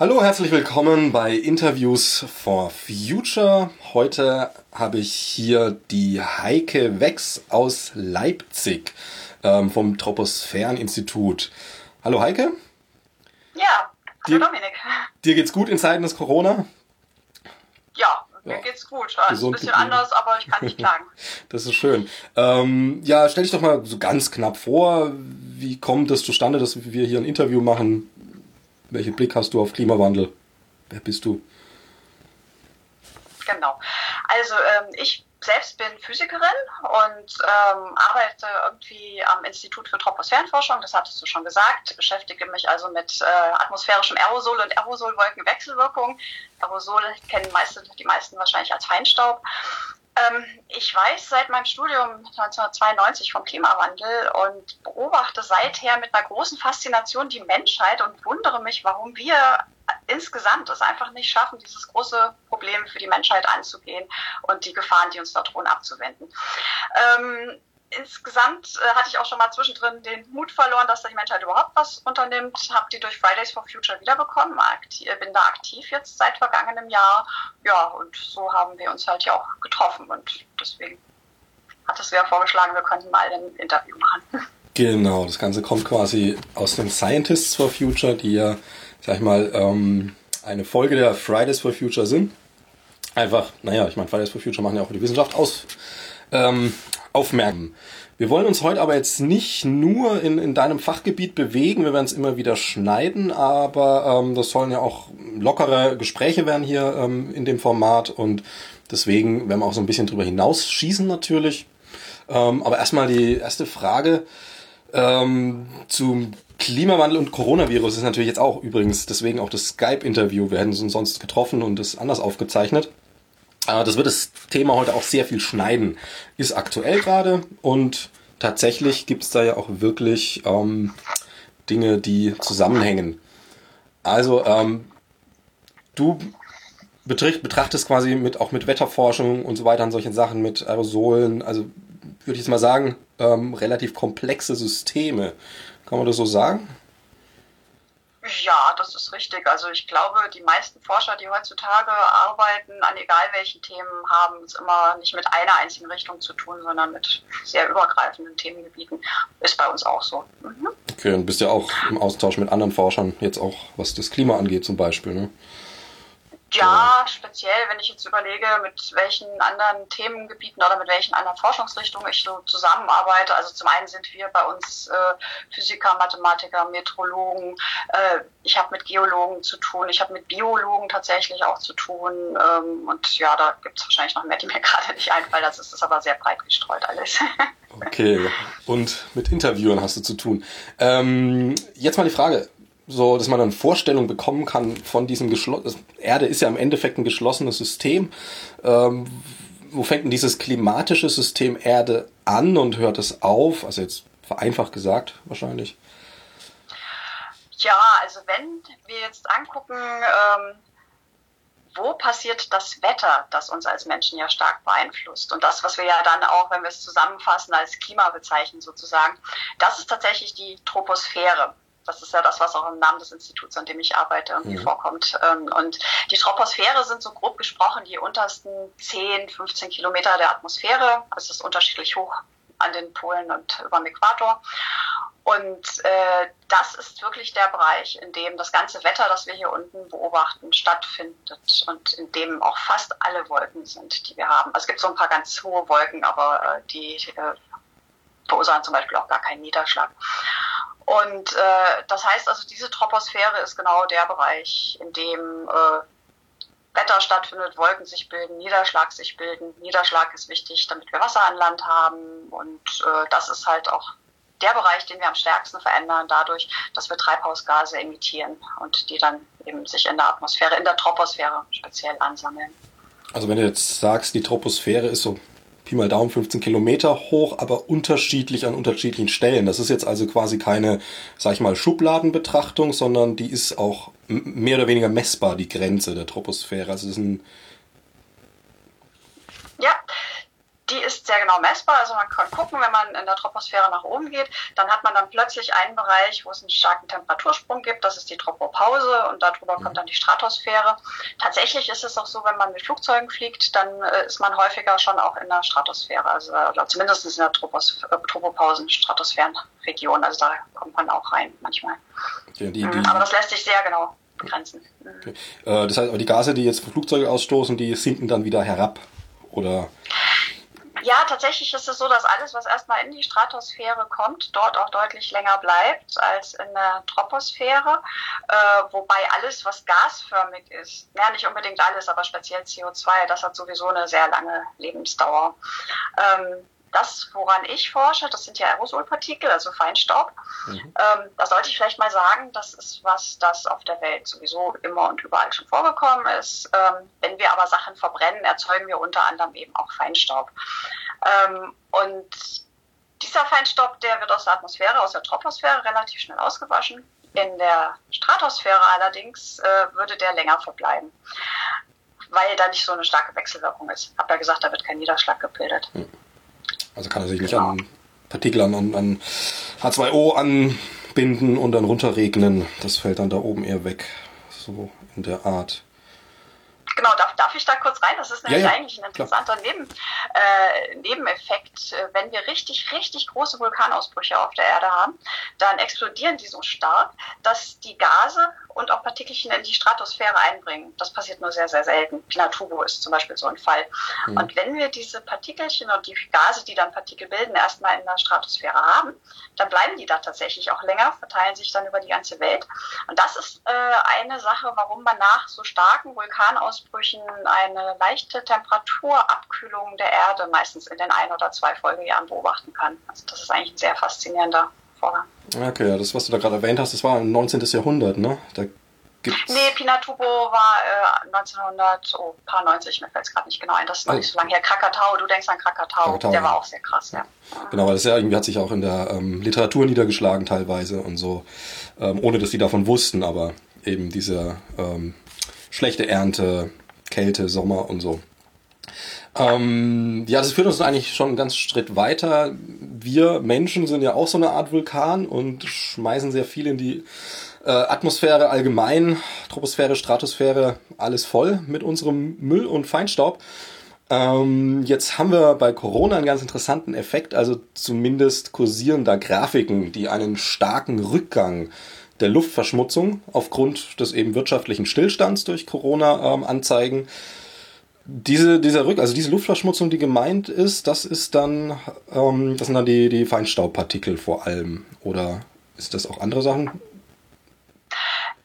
Hallo, herzlich willkommen bei Interviews for Future. Heute habe ich hier die Heike Wex aus Leipzig ähm, vom Troposphäreninstitut. Hallo Heike. Ja, hallo dir, Dominik. Dir geht's gut in Zeiten des Corona? Ja, mir ja. geht's gut. Also ein bisschen anders, aber ich kann nicht klagen. das ist schön. Ähm, ja, stell dich doch mal so ganz knapp vor. Wie kommt es zustande, dass wir hier ein Interview machen? Welchen Blick hast du auf Klimawandel? Wer bist du? Genau. Also ähm, ich selbst bin Physikerin und ähm, arbeite irgendwie am Institut für Troposphärenforschung, das hattest du schon gesagt, beschäftige mich also mit äh, atmosphärischem Aerosol und Aerosolwolkenwechselwirkung. Aerosol kennen meiste, die meisten wahrscheinlich als Feinstaub. Ähm, ich weiß seit meinem Studium 1992 vom Klimawandel und beobachte seither mit einer großen Faszination die Menschheit und wundere mich, warum wir insgesamt es einfach nicht schaffen, dieses große Problem für die Menschheit anzugehen und die Gefahren, die uns da drohen, abzuwenden. Ähm, insgesamt äh, hatte ich auch schon mal zwischendrin den Mut verloren, dass die Menschheit überhaupt was unternimmt. Habe die durch Fridays for Future wiederbekommen. Aktiv, bin da aktiv jetzt seit vergangenem Jahr. Ja, und so haben wir uns halt ja auch getroffen. Und deswegen hat es ja vorgeschlagen, wir könnten mal ein Interview machen. Genau, das Ganze kommt quasi aus dem Scientists for Future, die ja, sag ich mal, ähm, eine Folge der Fridays for Future sind. Einfach, naja, ich meine, Fridays for Future machen ja auch die Wissenschaft aus. Ähm, aufmerken. Wir wollen uns heute aber jetzt nicht nur in, in deinem Fachgebiet bewegen, wir werden es immer wieder schneiden, aber ähm, das sollen ja auch lockere Gespräche werden hier ähm, in dem Format und deswegen werden wir auch so ein bisschen drüber hinausschießen natürlich. Ähm, aber erstmal die erste Frage ähm, zum Klimawandel und Coronavirus ist natürlich jetzt auch übrigens deswegen auch das Skype-Interview. Wir hätten uns sonst getroffen und es anders aufgezeichnet. Äh, das wird das Thema heute auch sehr viel schneiden. Ist aktuell gerade und tatsächlich gibt es da ja auch wirklich ähm, Dinge, die zusammenhängen. Also ähm, du betrachtest quasi mit auch mit Wetterforschung und so weiter an solchen Sachen mit Aerosolen, also würde ich jetzt mal sagen, ähm, relativ komplexe Systeme. Kann man das so sagen? Ja, das ist richtig. Also ich glaube, die meisten Forscher, die heutzutage arbeiten, an egal welchen Themen, haben es immer nicht mit einer einzigen Richtung zu tun, sondern mit sehr übergreifenden Themengebieten. Ist bei uns auch so. Mhm. Okay, und bist ja auch im Austausch mit anderen Forschern, jetzt auch was das Klima angeht zum Beispiel, ne? Ja, speziell, wenn ich jetzt überlege, mit welchen anderen Themengebieten oder mit welchen anderen Forschungsrichtungen ich so zusammenarbeite. Also zum einen sind wir bei uns äh, Physiker, Mathematiker, Metrologen. Äh, ich habe mit Geologen zu tun. Ich habe mit Biologen tatsächlich auch zu tun. Ähm, und ja, da gibt es wahrscheinlich noch mehr, die mir gerade nicht einfallen. Das ist aber sehr breit gestreut alles. okay, und mit Interviewern hast du zu tun. Ähm, jetzt mal die Frage so, dass man eine Vorstellung bekommen kann von diesem geschlossenen, Erde ist ja im Endeffekt ein geschlossenes System. Ähm, wo fängt denn dieses klimatische System Erde an und hört es auf? Also jetzt vereinfacht gesagt wahrscheinlich. Ja, also wenn wir jetzt angucken, ähm, wo passiert das Wetter, das uns als Menschen ja stark beeinflusst und das, was wir ja dann auch, wenn wir es zusammenfassen, als Klima bezeichnen sozusagen, das ist tatsächlich die Troposphäre. Das ist ja das, was auch im Namen des Instituts, an dem ich arbeite, irgendwie mhm. vorkommt. Ähm, und die Troposphäre sind so grob gesprochen die untersten 10, 15 Kilometer der Atmosphäre. Es ist unterschiedlich hoch an den Polen und über dem Äquator. Und äh, das ist wirklich der Bereich, in dem das ganze Wetter, das wir hier unten beobachten, stattfindet und in dem auch fast alle Wolken sind, die wir haben. Also es gibt so ein paar ganz hohe Wolken, aber äh, die äh, verursachen zum Beispiel auch gar keinen Niederschlag. Und äh, das heißt also, diese Troposphäre ist genau der Bereich, in dem äh, Wetter stattfindet, Wolken sich bilden, Niederschlag sich bilden. Niederschlag ist wichtig, damit wir Wasser an Land haben. Und äh, das ist halt auch der Bereich, den wir am stärksten verändern, dadurch, dass wir Treibhausgase emittieren und die dann eben sich in der Atmosphäre, in der Troposphäre speziell ansammeln. Also wenn du jetzt sagst, die Troposphäre ist so Pi mal Daumen 15 Kilometer hoch, aber unterschiedlich an unterschiedlichen Stellen. Das ist jetzt also quasi keine, sag ich mal, Schubladenbetrachtung, sondern die ist auch mehr oder weniger messbar, die Grenze der Troposphäre. Also es ist ein ja, die ist sehr genau messbar. Also man kann gucken, wenn man in der Troposphäre nach oben geht, dann hat man dann plötzlich einen Bereich, wo es einen starken Temperatursprung gibt. Das ist die Tropopause und darüber kommt dann die Stratosphäre. Tatsächlich ist es auch so, wenn man mit Flugzeugen fliegt, dann äh, ist man häufiger schon auch in der Stratosphäre, also oder zumindest in der Tropos, äh, Tropopausen, Stratosphärenregion. Also da kommt man auch rein manchmal. Die, die, aber das lässt sich sehr genau begrenzen. Okay. Äh, das heißt, aber die Gase, die jetzt Flugzeuge ausstoßen, die sinken dann wieder herab, oder? Ja, tatsächlich ist es so, dass alles, was erstmal in die Stratosphäre kommt, dort auch deutlich länger bleibt als in der Troposphäre. Äh, wobei alles, was gasförmig ist, ja nicht unbedingt alles, aber speziell CO2, das hat sowieso eine sehr lange Lebensdauer. Ähm, das, woran ich forsche, das sind ja Aerosolpartikel, also Feinstaub. Mhm. Ähm, da sollte ich vielleicht mal sagen, das ist was, das auf der Welt sowieso immer und überall schon vorgekommen ist. Ähm, wenn wir aber Sachen verbrennen, erzeugen wir unter anderem eben auch Feinstaub. Ähm, und dieser Feinstaub, der wird aus der Atmosphäre, aus der Troposphäre relativ schnell ausgewaschen. In der Stratosphäre allerdings äh, würde der länger verbleiben, weil da nicht so eine starke Wechselwirkung ist. Ich habe ja gesagt, da wird kein Niederschlag gebildet. Mhm. Also kann er sich nicht genau. an Partikel an, an H2O anbinden und dann runterregnen. Das fällt dann da oben eher weg. So in der Art. Genau, darf, darf ich da kurz rein? Das ist nämlich ja, ja, eigentlich ein interessanter Neben, äh, Nebeneffekt. Wenn wir richtig, richtig große Vulkanausbrüche auf der Erde haben, dann explodieren die so stark, dass die Gase und auch Partikelchen in die Stratosphäre einbringen. Das passiert nur sehr, sehr selten. Pinatubo ist zum Beispiel so ein Fall. Mhm. Und wenn wir diese Partikelchen und die Gase, die dann Partikel bilden, erstmal in der Stratosphäre haben, dann bleiben die da tatsächlich auch länger, verteilen sich dann über die ganze Welt. Und das ist äh, eine Sache, warum man nach so starken Vulkanausbrüchen eine leichte Temperaturabkühlung der Erde meistens in den ein oder zwei Folgejahren beobachten kann. Also das ist eigentlich ein sehr faszinierender Vorgang. Okay, ja, das, was du da gerade erwähnt hast, das war im 19. Jahrhundert, ne? Da gibt's nee, Pinatubo war äh, 1990, mir fällt es gerade nicht genau ein, das ist noch oh. nicht so lange her. Krakatau, du denkst an Krakatau, Krakatau der ja. war auch sehr krass, ja. Genau, weil das ja irgendwie hat sich auch in der ähm, Literatur niedergeschlagen teilweise und so, ähm, ohne dass die davon wussten, aber eben diese ähm, schlechte Ernte, Kälte, Sommer und so. Ähm, ja, das führt uns eigentlich schon einen ganz Schritt weiter. Wir Menschen sind ja auch so eine Art Vulkan und schmeißen sehr viel in die äh, Atmosphäre allgemein, Troposphäre, Stratosphäre, alles voll mit unserem Müll und Feinstaub. Ähm, jetzt haben wir bei Corona einen ganz interessanten Effekt, also zumindest kursieren da Grafiken, die einen starken Rückgang der Luftverschmutzung aufgrund des eben wirtschaftlichen Stillstands durch Corona ähm, anzeigen. Diese, dieser Rück, also diese Luftverschmutzung, die gemeint ist, das ist dann, ähm, das sind dann die, die Feinstaubpartikel vor allem. Oder ist das auch andere Sachen?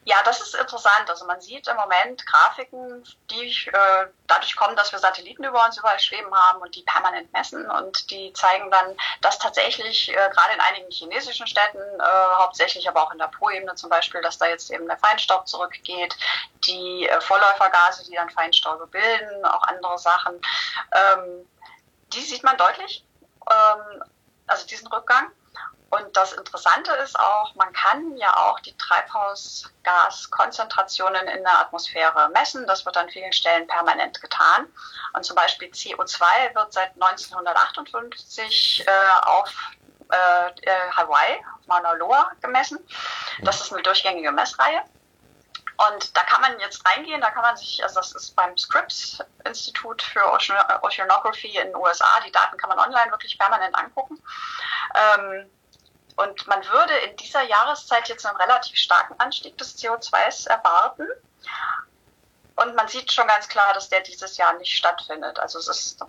Ja, das ist interessant. Also man sieht im Moment Grafiken, die äh, dadurch kommen, dass wir Satelliten über uns überall schweben haben und die permanent messen und die zeigen dann, dass tatsächlich äh, gerade in einigen chinesischen Städten, äh, hauptsächlich aber auch in der Po-Ebene zum Beispiel, dass da jetzt eben der Feinstaub zurückgeht, die äh, Vorläufergase, die dann Feinstaube bilden, auch andere Sachen, ähm, die sieht man deutlich. Ähm, also diesen Rückgang. Und das Interessante ist auch, man kann ja auch die Treibhausgaskonzentrationen in der Atmosphäre messen. Das wird an vielen Stellen permanent getan. Und zum Beispiel CO2 wird seit 1958 äh, auf äh, äh, Hawaii, Mauna Loa gemessen. Das ist eine durchgängige Messreihe. Und da kann man jetzt reingehen, da kann man sich, also das ist beim Scripps Institut für Oceanography in den USA, die Daten kann man online wirklich permanent angucken. Ähm, und man würde in dieser Jahreszeit jetzt einen relativ starken Anstieg des CO2s erwarten. Und man sieht schon ganz klar, dass der dieses Jahr nicht stattfindet. Also es ist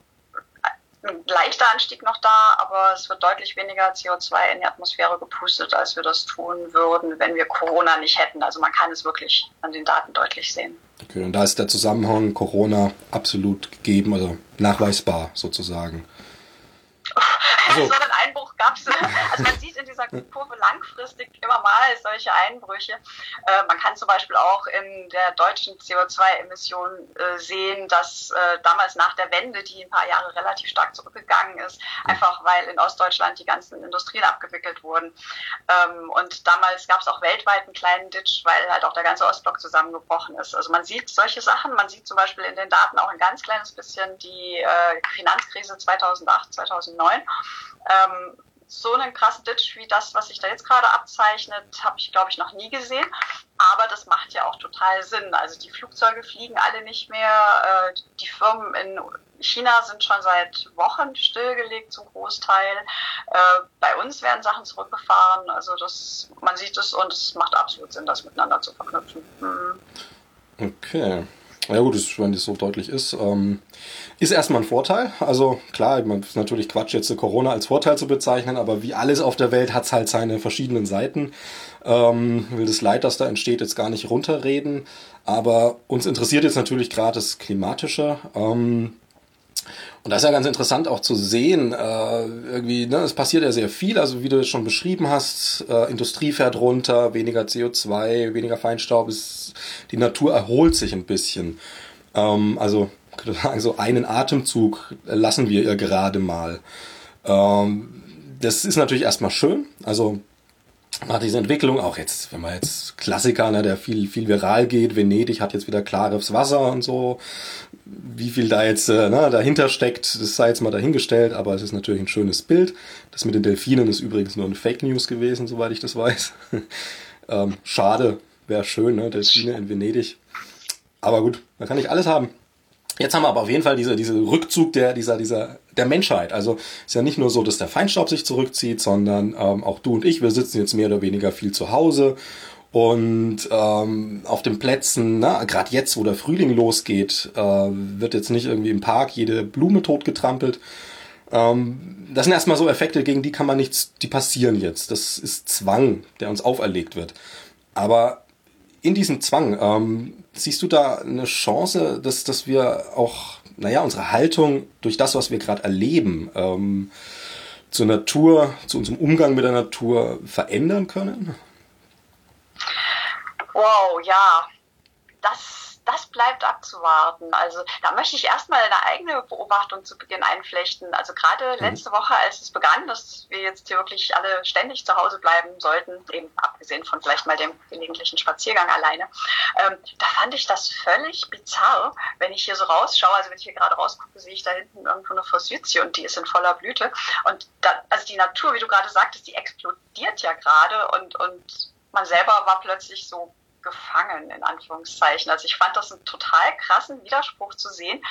ein leichter Anstieg noch da, aber es wird deutlich weniger CO2 in die Atmosphäre gepustet, als wir das tun würden, wenn wir Corona nicht hätten. Also man kann es wirklich an den Daten deutlich sehen. Okay, und da ist der Zusammenhang Corona absolut gegeben, also nachweisbar sozusagen. Also, so einen Einbruch gab es, also man sieht in dieser Kurve langfristig immer mal solche Einbrüche. Äh, man kann zum Beispiel auch in der deutschen CO2-Emission äh, sehen, dass äh, damals nach der Wende, die ein paar Jahre relativ stark zurückgegangen ist, einfach weil in Ostdeutschland die ganzen Industrien abgewickelt wurden. Ähm, und damals gab es auch weltweit einen kleinen Ditch, weil halt auch der ganze Ostblock zusammengebrochen ist. Also man sieht solche Sachen, man sieht zum Beispiel in den Daten auch ein ganz kleines bisschen die äh, Finanzkrise 2008, 2009. Ähm, so einen krassen Ditch wie das, was sich da jetzt gerade abzeichnet, habe ich, glaube ich, noch nie gesehen. Aber das macht ja auch total Sinn. Also die Flugzeuge fliegen alle nicht mehr. Äh, die Firmen in China sind schon seit Wochen stillgelegt zum Großteil. Äh, bei uns werden Sachen zurückgefahren. Also das, man sieht es und es macht absolut Sinn, das miteinander zu verknüpfen. Mhm. Okay. Ja gut, wenn das so deutlich ist, ähm, ist erstmal ein Vorteil. Also klar, man ist natürlich Quatsch, jetzt Corona als Vorteil zu bezeichnen, aber wie alles auf der Welt hat es halt seine verschiedenen Seiten. Ähm, will das Leid, das da entsteht, jetzt gar nicht runterreden. Aber uns interessiert jetzt natürlich gerade das Klimatische. Ähm, und das ist ja ganz interessant auch zu sehen, äh, irgendwie, ne, es passiert ja sehr viel, also wie du es schon beschrieben hast, äh, Industrie fährt runter, weniger CO2, weniger Feinstaub, ist, die Natur erholt sich ein bisschen. Ähm, also, so einen Atemzug lassen wir ihr gerade mal. Ähm, das ist natürlich erstmal schön, also nach dieser Entwicklung, auch jetzt, wenn man jetzt Klassiker, ne, der viel, viel viral geht, Venedig hat jetzt wieder klares Wasser und so. Wie viel da jetzt äh, ne, dahinter steckt, das sei jetzt mal dahingestellt, aber es ist natürlich ein schönes Bild. Das mit den Delfinen ist übrigens nur eine Fake News gewesen, soweit ich das weiß. ähm, schade, wäre schön, ne, Delfine in Venedig. Aber gut, man kann nicht alles haben. Jetzt haben wir aber auf jeden Fall diese, diese Rückzug der, dieser, dieser, der Menschheit. Also ist ja nicht nur so, dass der Feinstaub sich zurückzieht, sondern ähm, auch du und ich, wir sitzen jetzt mehr oder weniger viel zu Hause und ähm, auf den Plätzen, gerade jetzt, wo der Frühling losgeht, äh, wird jetzt nicht irgendwie im Park jede Blume totgetrampelt. Ähm, das sind erstmal so Effekte, gegen die kann man nichts, die passieren jetzt. Das ist Zwang, der uns auferlegt wird. Aber in diesem Zwang, ähm, siehst du da eine Chance, dass, dass wir auch, naja, unsere Haltung durch das, was wir gerade erleben, ähm, zur Natur, zu unserem Umgang mit der Natur verändern können? Wow, ja. Das das bleibt abzuwarten. Also da möchte ich erstmal eine eigene Beobachtung zu Beginn einflechten. Also gerade mhm. letzte Woche, als es begann, dass wir jetzt hier wirklich alle ständig zu Hause bleiben sollten, eben abgesehen von vielleicht mal dem gelegentlichen Spaziergang alleine, ähm, da fand ich das völlig bizarr, wenn ich hier so rausschaue. Also wenn ich hier gerade rausgucke, sehe ich da hinten irgendwo eine Forsythie und die ist in voller Blüte. Und da, also die Natur, wie du gerade sagtest, die explodiert ja gerade und, und man selber war plötzlich so gefangen, in Anführungszeichen. Also ich fand das einen total krassen Widerspruch zu sehen,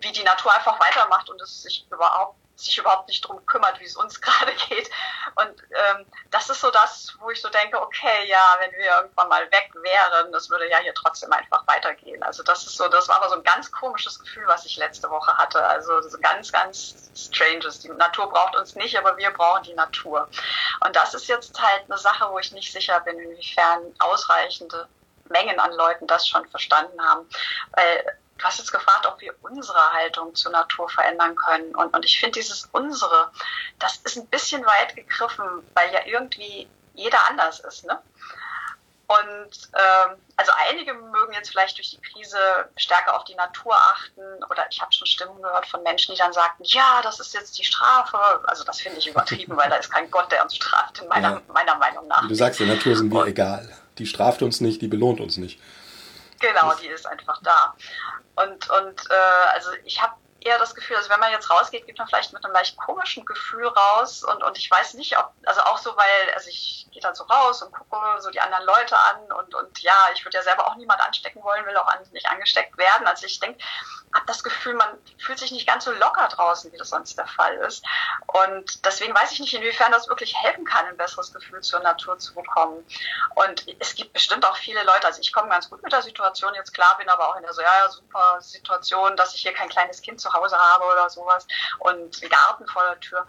wie die Natur einfach weitermacht und es sich überhaupt sich überhaupt nicht drum kümmert, wie es uns gerade geht. Und ähm, das ist so das, wo ich so denke, okay, ja, wenn wir irgendwann mal weg wären, das würde ja hier trotzdem einfach weitergehen. Also das ist so, das war aber so ein ganz komisches Gefühl, was ich letzte Woche hatte. Also so ganz, ganz stranges. Die Natur braucht uns nicht, aber wir brauchen die Natur. Und das ist jetzt halt eine Sache, wo ich nicht sicher bin, inwiefern ausreichende Mengen an Leuten das schon verstanden haben. Weil du hast jetzt gefragt, ob wir unsere Haltung zur Natur verändern können. Und, und ich finde dieses unsere, das ist ein bisschen weit gegriffen, weil ja irgendwie jeder anders ist. Ne? Und ähm, also einige mögen jetzt vielleicht durch die Krise stärker auf die Natur achten oder ich habe schon Stimmen gehört von Menschen, die dann sagten, ja, das ist jetzt die Strafe. Also das finde ich übertrieben, weil da ist kein Gott, der uns straft, in meiner, ja. meiner Meinung nach. Wie du sagst, der Natur sind wir egal. Die straft uns nicht, die belohnt uns nicht. Genau, die ist einfach da. Und, und äh, also ich habe eher das Gefühl, also wenn man jetzt rausgeht, geht man vielleicht mit einem leicht komischen Gefühl raus und, und ich weiß nicht, ob, also auch so, weil, also ich gehe dann so raus und gucke so die anderen Leute an und, und ja, ich würde ja selber auch niemand anstecken wollen, will auch nicht angesteckt werden. Also ich denke, habe das Gefühl, man fühlt sich nicht ganz so locker draußen, wie das sonst der Fall ist. Und deswegen weiß ich nicht, inwiefern das wirklich helfen kann, ein besseres Gefühl zur Natur zu bekommen. Und es gibt bestimmt auch viele Leute, also ich komme ganz gut mit der Situation jetzt klar, bin aber auch in der so, ja, ja, super Situation, dass ich hier kein kleines Kind zu Hause habe oder sowas und einen Garten vor der Tür.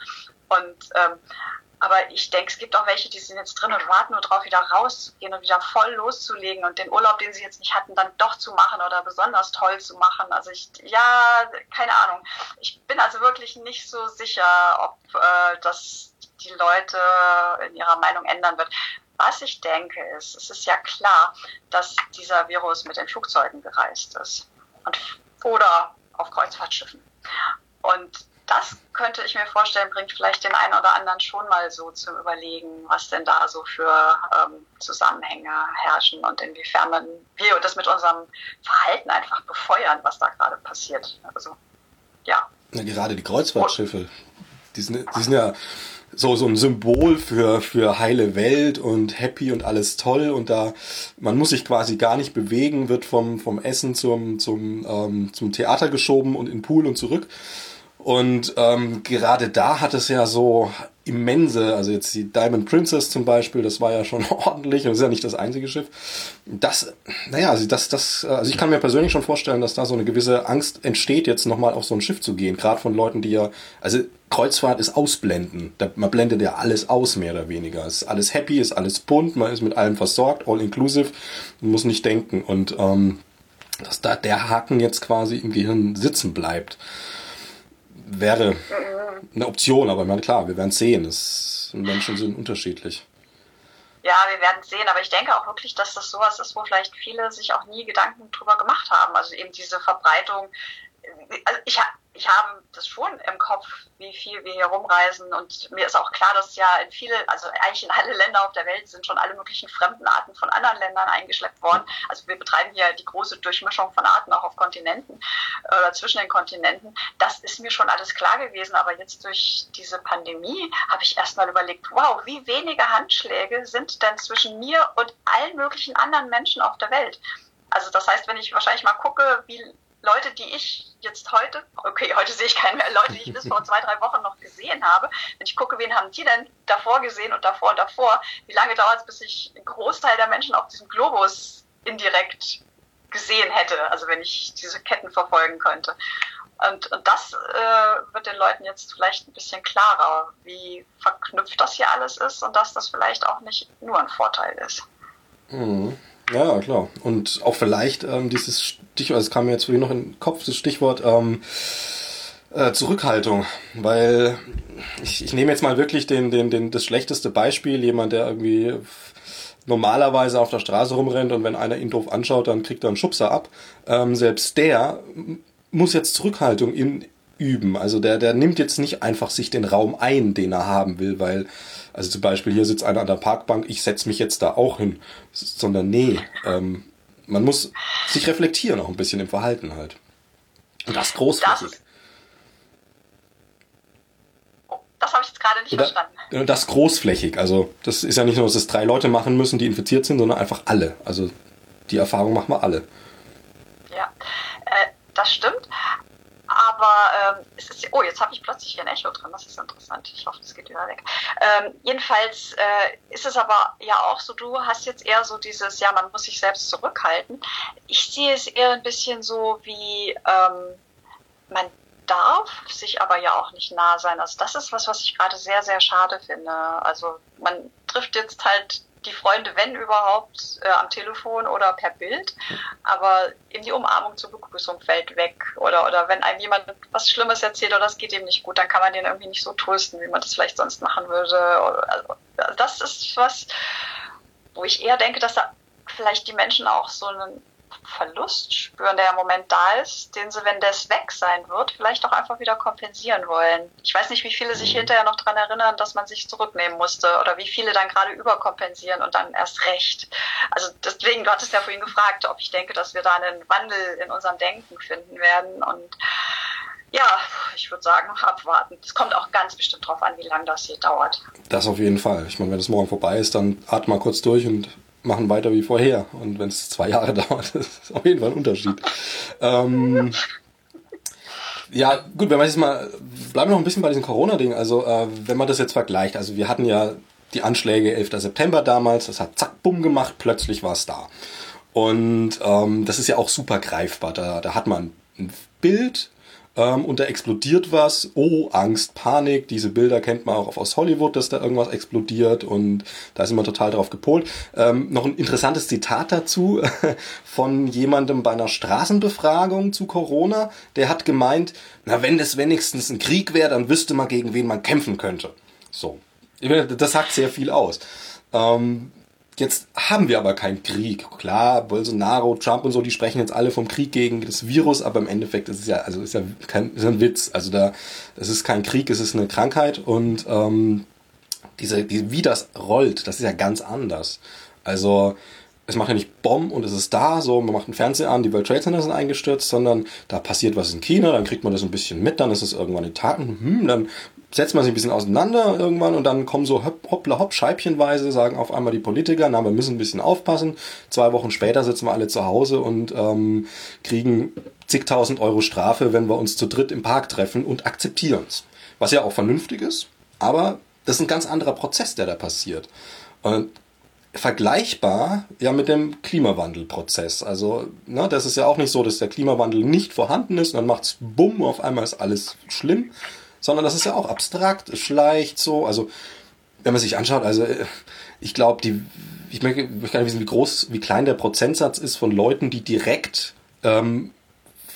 Und ähm, aber ich denke, es gibt auch welche, die sind jetzt drin und warten nur drauf, wieder rauszugehen und wieder voll loszulegen und den Urlaub, den sie jetzt nicht hatten, dann doch zu machen oder besonders toll zu machen. Also ich, ja, keine Ahnung. Ich bin also wirklich nicht so sicher, ob äh, das die Leute in ihrer Meinung ändern wird. Was ich denke ist, es ist ja klar, dass dieser Virus mit den Flugzeugen gereist ist und, oder auf Kreuzfahrtschiffen. Und das könnte ich mir vorstellen, bringt vielleicht den einen oder anderen schon mal so zum Überlegen, was denn da so für ähm, Zusammenhänge herrschen und inwiefern man wir das mit unserem Verhalten einfach befeuern, was da gerade passiert. Also, ja. Na, gerade die Kreuzfahrtschiffe, die sind, die sind ja so, so ein Symbol für, für heile Welt und happy und alles toll und da, man muss sich quasi gar nicht bewegen, wird vom, vom Essen zum, zum, ähm, zum Theater geschoben und in Pool und zurück. Und ähm, gerade da hat es ja so immense, also jetzt die Diamond Princess zum Beispiel, das war ja schon ordentlich und ist ja nicht das einzige Schiff. Das, naja, also das, das, also ich kann mir persönlich schon vorstellen, dass da so eine gewisse Angst entsteht, jetzt nochmal auf so ein Schiff zu gehen, gerade von Leuten, die ja, also Kreuzfahrt ist ausblenden. Da, man blendet ja alles aus, mehr oder weniger. Es ist alles happy, ist alles bunt, man ist mit allem versorgt, all inclusive, man muss nicht denken. Und ähm, dass da der Haken jetzt quasi im Gehirn sitzen bleibt wäre eine Option, aber ich meine, klar, wir werden sehen. Es, Menschen sind unterschiedlich. Ja, wir werden sehen, aber ich denke auch wirklich, dass das sowas ist, wo vielleicht viele sich auch nie Gedanken drüber gemacht haben. Also eben diese Verbreitung. Also ich, ich habe das schon im Kopf, wie viel wir hier rumreisen. Und mir ist auch klar, dass ja in viele, also eigentlich in alle Länder auf der Welt sind schon alle möglichen fremden Arten von anderen Ländern eingeschleppt worden. Also wir betreiben hier die große Durchmischung von Arten auch auf Kontinenten oder zwischen den Kontinenten. Das ist mir schon alles klar gewesen. Aber jetzt durch diese Pandemie habe ich erstmal überlegt, wow, wie wenige Handschläge sind denn zwischen mir und allen möglichen anderen Menschen auf der Welt? Also das heißt, wenn ich wahrscheinlich mal gucke, wie Leute, die ich jetzt heute, okay, heute sehe ich keine mehr, Leute, die ich bis vor zwei, drei Wochen noch gesehen habe, wenn ich gucke, wen haben die denn davor gesehen und davor und davor, wie lange dauert es, bis ich einen Großteil der Menschen auf diesem Globus indirekt gesehen hätte, also wenn ich diese Ketten verfolgen könnte. Und, und das äh, wird den Leuten jetzt vielleicht ein bisschen klarer, wie verknüpft das hier alles ist und dass das vielleicht auch nicht nur ein Vorteil ist. Mhm. Ja, klar. Und auch vielleicht ähm, dieses Stichwort, es kam mir jetzt vorhin noch in den Kopf, das Stichwort ähm, äh, Zurückhaltung. Weil ich, ich nehme jetzt mal wirklich den, den, den, das schlechteste Beispiel, jemand, der irgendwie normalerweise auf der Straße rumrennt und wenn einer ihn doof anschaut, dann kriegt er einen Schubser ab. Ähm, selbst der muss jetzt Zurückhaltung in, üben. Also der, der nimmt jetzt nicht einfach sich den Raum ein, den er haben will, weil also zum Beispiel hier sitzt einer an der Parkbank, ich setze mich jetzt da auch hin. Sondern nee, ähm, man muss sich reflektieren auch ein bisschen im Verhalten halt. Und das großflächig. Das, oh, das habe ich jetzt gerade nicht Oder, verstanden. Das großflächig. Also das ist ja nicht nur, dass es drei Leute machen müssen, die infiziert sind, sondern einfach alle. Also die Erfahrung machen wir alle. Ja, äh, das stimmt. Aber ähm, es ist, oh, jetzt habe ich plötzlich hier ein Echo drin, das ist interessant. Ich hoffe, es geht wieder weg. Ähm, jedenfalls äh, ist es aber ja auch so, du hast jetzt eher so dieses, ja, man muss sich selbst zurückhalten. Ich sehe es eher ein bisschen so wie, ähm, man darf sich aber ja auch nicht nah sein. Also das ist was, was ich gerade sehr, sehr schade finde. Also man trifft jetzt halt die Freunde, wenn überhaupt, äh, am Telefon oder per Bild. Aber in die Umarmung zur Begrüßung fällt weg. Oder, oder wenn einem jemand was Schlimmes erzählt oder es geht ihm nicht gut, dann kann man den irgendwie nicht so trösten, wie man das vielleicht sonst machen würde. Also, das ist was, wo ich eher denke, dass da vielleicht die Menschen auch so einen Verlust spüren, der im Moment da ist, den sie, wenn das weg sein wird, vielleicht auch einfach wieder kompensieren wollen. Ich weiß nicht, wie viele sich hinterher noch daran erinnern, dass man sich zurücknehmen musste oder wie viele dann gerade überkompensieren und dann erst recht. Also deswegen, du hattest ja vorhin gefragt, ob ich denke, dass wir da einen Wandel in unserem Denken finden werden und ja, ich würde sagen, abwarten. Es kommt auch ganz bestimmt darauf an, wie lange das hier dauert. Das auf jeden Fall. Ich meine, wenn es morgen vorbei ist, dann atme mal kurz durch und machen weiter wie vorher. Und wenn es zwei Jahre dauert, ist auf jeden Fall ein Unterschied. ähm, ja, gut, wenn wir jetzt mal, bleiben wir noch ein bisschen bei diesem Corona-Ding. Also, äh, wenn man das jetzt vergleicht, also wir hatten ja die Anschläge 11. September damals, das hat zack, bumm gemacht, plötzlich war es da. Und ähm, das ist ja auch super greifbar. Da, da hat man ein Bild, ähm, und da explodiert was. Oh, Angst, Panik. Diese Bilder kennt man auch aus Hollywood, dass da irgendwas explodiert und da ist immer total drauf gepolt. Ähm, noch ein interessantes Zitat dazu von jemandem bei einer Straßenbefragung zu Corona. Der hat gemeint, na, wenn das wenigstens ein Krieg wäre, dann wüsste man, gegen wen man kämpfen könnte. So. Das sagt sehr viel aus. Ähm, Jetzt haben wir aber keinen Krieg. Klar, Bolsonaro, Trump und so, die sprechen jetzt alle vom Krieg gegen das Virus, aber im Endeffekt ist es ja, also ist ja kein, ist ein Witz. Also da, das ist kein Krieg, es ist eine Krankheit und ähm, diese, die, wie das rollt, das ist ja ganz anders. Also es macht ja nicht Bomben und es ist da, so man macht einen Fernseher an, die World Trade Center sind eingestürzt, sondern da passiert was in China, dann kriegt man das ein bisschen mit, dann ist es irgendwann in Taten, hm, dann setzt man sich ein bisschen auseinander irgendwann und dann kommen so hoppla hopp, scheibchenweise, sagen auf einmal die Politiker, na, wir müssen ein bisschen aufpassen. Zwei Wochen später sitzen wir alle zu Hause und ähm, kriegen zigtausend Euro Strafe, wenn wir uns zu dritt im Park treffen und akzeptieren es. Was ja auch vernünftig ist, aber das ist ein ganz anderer Prozess, der da passiert. Und vergleichbar ja mit dem Klimawandelprozess. Also, ne, das ist ja auch nicht so, dass der Klimawandel nicht vorhanden ist und dann macht's bumm, auf einmal ist alles schlimm, sondern das ist ja auch abstrakt, es schleicht so. Also, wenn man sich anschaut, also ich glaube, die, ich möchte, ich gar nicht wissen, wie groß, wie klein der Prozentsatz ist von Leuten, die direkt ähm,